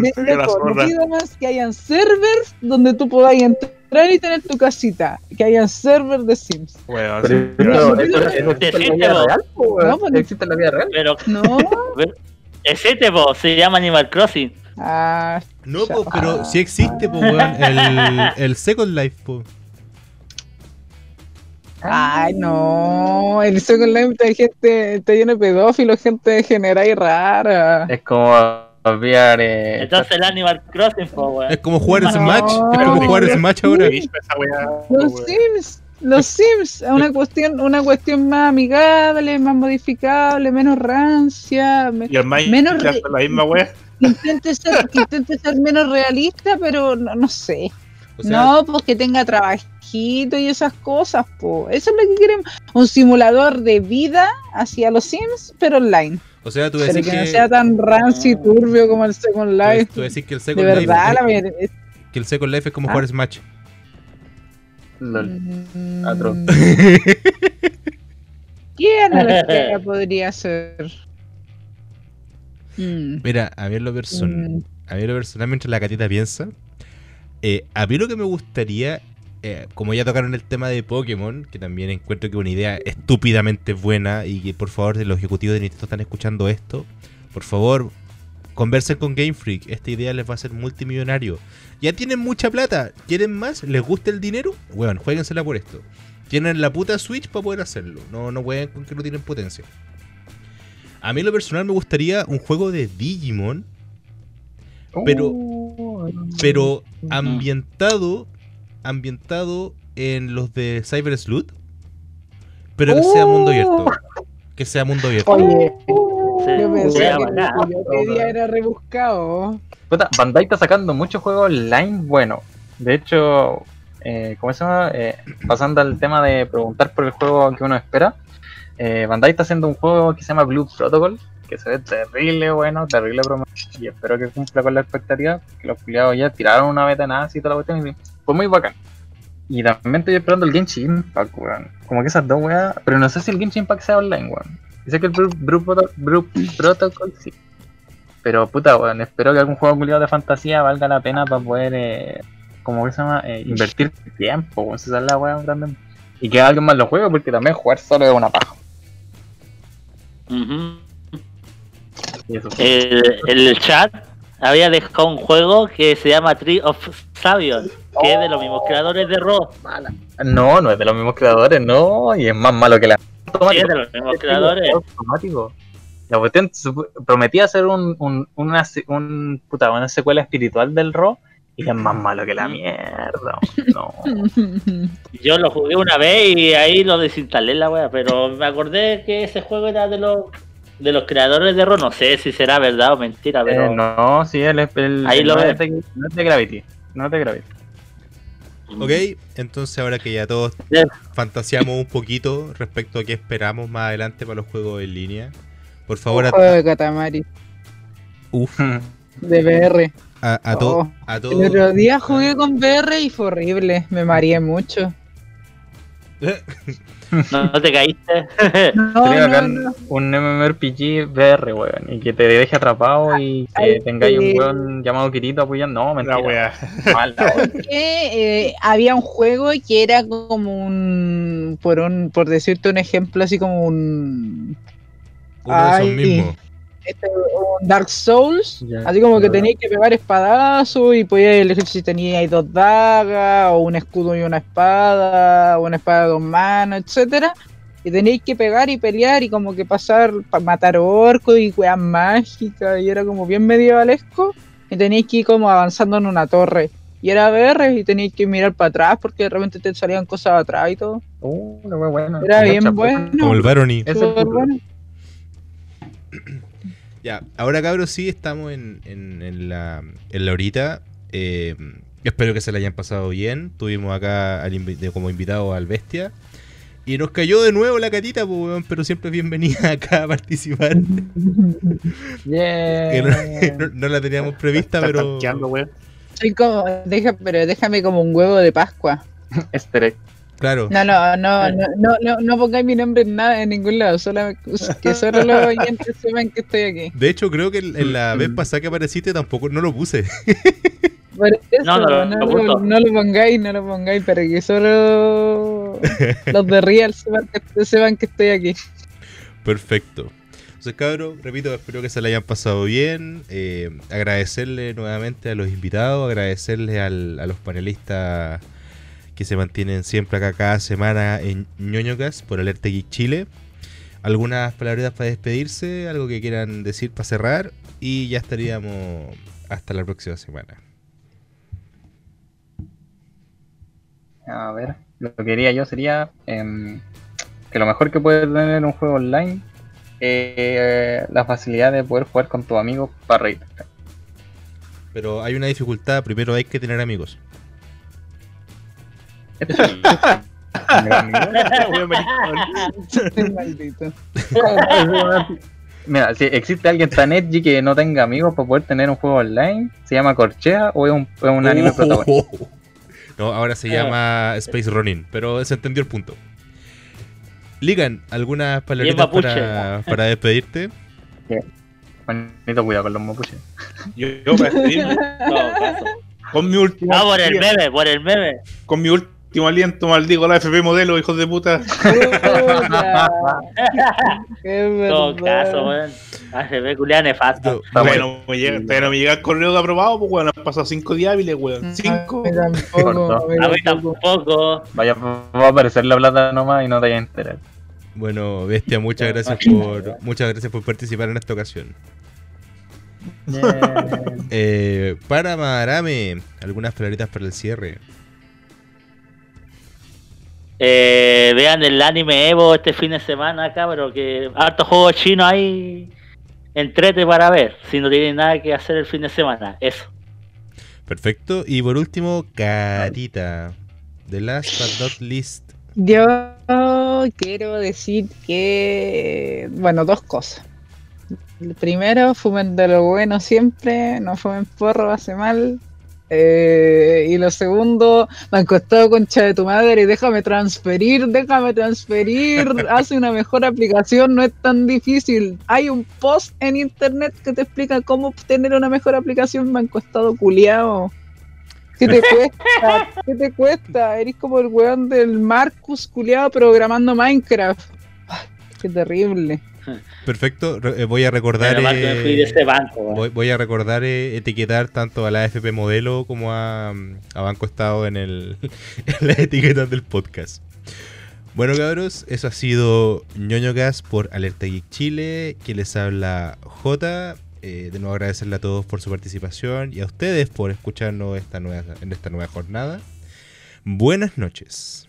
No pido más que hayan servers donde tú podáis entrar y tener tu casita. Que hayan servers de Sims. Weón, Pero sí, eso, weón. eso- eso existe en la Decente, vida vos. real, po, weón. No, pues, existe en la vida real. Pero No. existe, po, se llama Animal Crossing. Ah, No, pues, pero si existe, pues, weón, el, el Second Life, pues. Ay, no. El Second Life hay gente, está lleno de pedófilos, gente degenerada y rara. Es como VR. Eh, Entonces el Animal Crossing, po, weón. Es como jugar No. Smash. Es como jugar Smash ahora. Los. Sims, los Sims, una cuestión, una cuestión más amigable, más modificable, menos rancia, me- Y el Menos re- la misma que intente ser, que intente ser menos realista, pero no, no sé. O sea, no, pues que tenga trabajito y esas cosas, po. Eso es lo que queremos. Un simulador de vida hacia los Sims, pero online. o sea, tú Pero decís que no sea tan rancio y turbio como el Second Life. tú decís que el De Second Life verdad, la es, mayoría- es- que el Second Life es como Ah. jugar Smash. Lol. Mm. Atroz. ¿Qué analogía podría ser? Mm, Mira, a mí en lo personal, mm, a mí en lo personal mientras la catita piensa, eh, a mí lo que me gustaría, eh, como ya tocaron el tema de Pokémon, que también encuentro que es una idea estúpidamente buena y que por favor de los ejecutivos de Nintendo están escuchando esto, por favor conversen con Game Freak, esta idea les va a hacer multimillonario. Ya tienen mucha plata, ¿quieren más? ¿Les gusta el dinero? Bueno, jueguensela por esto. Tienen la puta Switch para poder hacerlo, no, no pueden con que no tienen potencia. A mí en lo personal me gustaría un juego de Digimon Pero- Oh, pero ambientado ambientado en los de Cyber Sleuth pero que sea mundo abierto que sea mundo abierto Oye, yo pensé que que yo pedía era rebuscado. Puta, Bandai está sacando muchos juegos online bueno. De hecho, eh, ¿cómo se llama? Eh, pasando al tema de preguntar por el juego que uno espera, eh, Bandai está haciendo un juego que se llama Blue Protocol, que se ve terrible bueno, terrible promoción, y espero que cumpla con la expectativa, que los culiados ya tiraron una beta nazi y toda la cuestión, y fue muy bacán. Y también estoy esperando el Genshin Impact, weón. Como que esas dos weas, pero no sé si el Genshin Impact sea online, weón. Dice que el Blue Protocol sí. Pero puta, weón, espero que algún juego culiado de fantasía valga la pena para poder, eh, como que se llama, Eh, invertir tiempo, weón, si es la weá grande. Y que alguien más lo juegue, porque también jugar solo es una paja. El, el chat había dejado un juego que se llama Tree of Savion, que es de los mismos creadores de Raw. No, no es de los mismos creadores, no, y es más malo que la. Sí, es de los mismos creadores. Automático. La cuestión supu- prometía ser un, un, una, un, puta, una secuela espiritual del Raw y es más malo que la mierda. No. Yo lo jugué una vez y ahí lo desinstalé la wea, pero me acordé que ese juego era de los de los creadores de Raw. No sé si será verdad o mentira, pero Eh, no, sí, el, el, Ahí lo no, ves. es de, no es de Gravity. No es de Gravity. Ok entonces ahora que ya todos fantaseamos un poquito respecto a qué esperamos más adelante para los juegos en línea por favor Un juego de Katamari, uf, de VR. a, a to- Oh, a El todos. otro día jugué con VR y fue horrible, me mareé mucho. no, no te caíste. No, Sería no, un MMORPG VR, weón, y que te deje atrapado y que Ay, tengáis un weón llamado Kirito apoyando. No, mentira. La wea. Que eh, había un juego que era como un por un por decirte un ejemplo así como un, uno de esos Ay. mismos este, un Dark Souls Ya, así como que ya. tenías que pegar espadazos y podías elegir si teníais dos dagas o un escudo y una espada o una espada de dos manos etcétera. Y teníais que pegar y pelear y como que pasar para matar orcos y weas mágicas y era como bien medievalesco. Y teníais que ir como avanzando en una torre. Y era VR y teníais que mirar para atrás porque de repente te salían cosas atrás y todo. Uh, la wea buena. Era bien Mucha bueno. como el Barony Ya, ahora cabros sí estamos en, en, en la, en la horita. Eh, espero que se la hayan pasado bien. Tuvimos acá al invi- de- como invitado al Bestia. Y nos cayó de nuevo la catita, pues, weón, pero siempre es bienvenida acá a participar. Yeah. Que no, no- no la teníamos prevista, pero... Soy como, deja, pero déjame como un huevo de Pascua. Easter. Claro. No, no, no, no, no, no, no pongáis mi nombre en nada, en ningún lado, solo que solo los oyentes sepan que estoy aquí. De hecho, creo que en la vez pasada que apareciste tampoco no lo puse. Por eso, No, no, no, lo, no lo pongáis, no lo pongáis, para que solo los de Real sepan que, sepan que estoy aquí. Perfecto. Entonces, cabros, repito, espero que se la hayan pasado bien. Eh, agradecerle nuevamente a los invitados, agradecerle al- a los panelistas que se mantienen siempre acá cada semana en ñoñocas por Alerta Geek Chile. Algunas palabras para despedirse, algo que quieran decir para cerrar y ya estaríamos hasta la próxima semana. A ver, lo que quería yo sería em, que lo mejor que puede tener un juego online eh, la facilidad de poder jugar con tus amigos para reír. Pero hay una dificultad, primero hay que tener amigos. Maldito. Mira, si existe alguien tan edgy que no tenga amigos para poder tener un juego online, se llama Corchea o es un, es un anime protagonista. No, ahora se llama Space Ronin, pero se entendió el punto. Ligan, ¿algunas palabritas para, para despedirte? Manito, cuidado con los mapuches. Yo, yo para despedirme, con mi último Ah, por el meme, por el meme. con mi último aliento maldigo la FP modelo, hijos de puta. Todo caso, weón. AFP culiada nefasta. No, bueno. no me llega, todavía no me llega el correo de aprobado, pues weón, han pasado cinco días hábiles, weón. Cinco. A mí tampoco, a mí. Vaya, va a aparecer la plata nomás y no te vayas a enterar. Bueno, Bestia, muchas gracias por muchas gracias por participar en esta ocasión. Eh, para Marame, algunas palabritas para el cierre. Eh, vean el anime Evo este fin de semana, cabrón, que harto juego chino ahí entrete para ver, si no tienen nada que hacer el fin de semana. Eso. Perfecto. Y por último, Carita. The last but not least. Yo quiero decir que, bueno, dos cosas. El Primero, fumen de lo bueno siempre, no fumen porro, hace mal. Eh, y lo segundo, me han costado concha de tu madre, déjame transferir, déjame transferir, hace una mejor aplicación, no es tan difícil. Hay un post en internet que te explica cómo obtener una mejor aplicación, me han costado culiao. ¿Qué te cuesta? ¿Qué te cuesta? Eres como el weón del Marcus culiado programando Minecraft. Qué terrible. Perfecto. Eh, voy a recordar. Mal fui de eh, ese banco. Voy, voy a recordar eh, etiquetar tanto a la FP Modelo como a, a Banco Estado en, el, en las etiquetas del podcast. Bueno, cabros, eso ha sido ñoño Gas por Alerta Geek Chile. Que les habla J. Eh, de nuevo agradecerle a todos por su participación y a ustedes por escucharnos esta nueva, en esta nueva jornada. Buenas noches.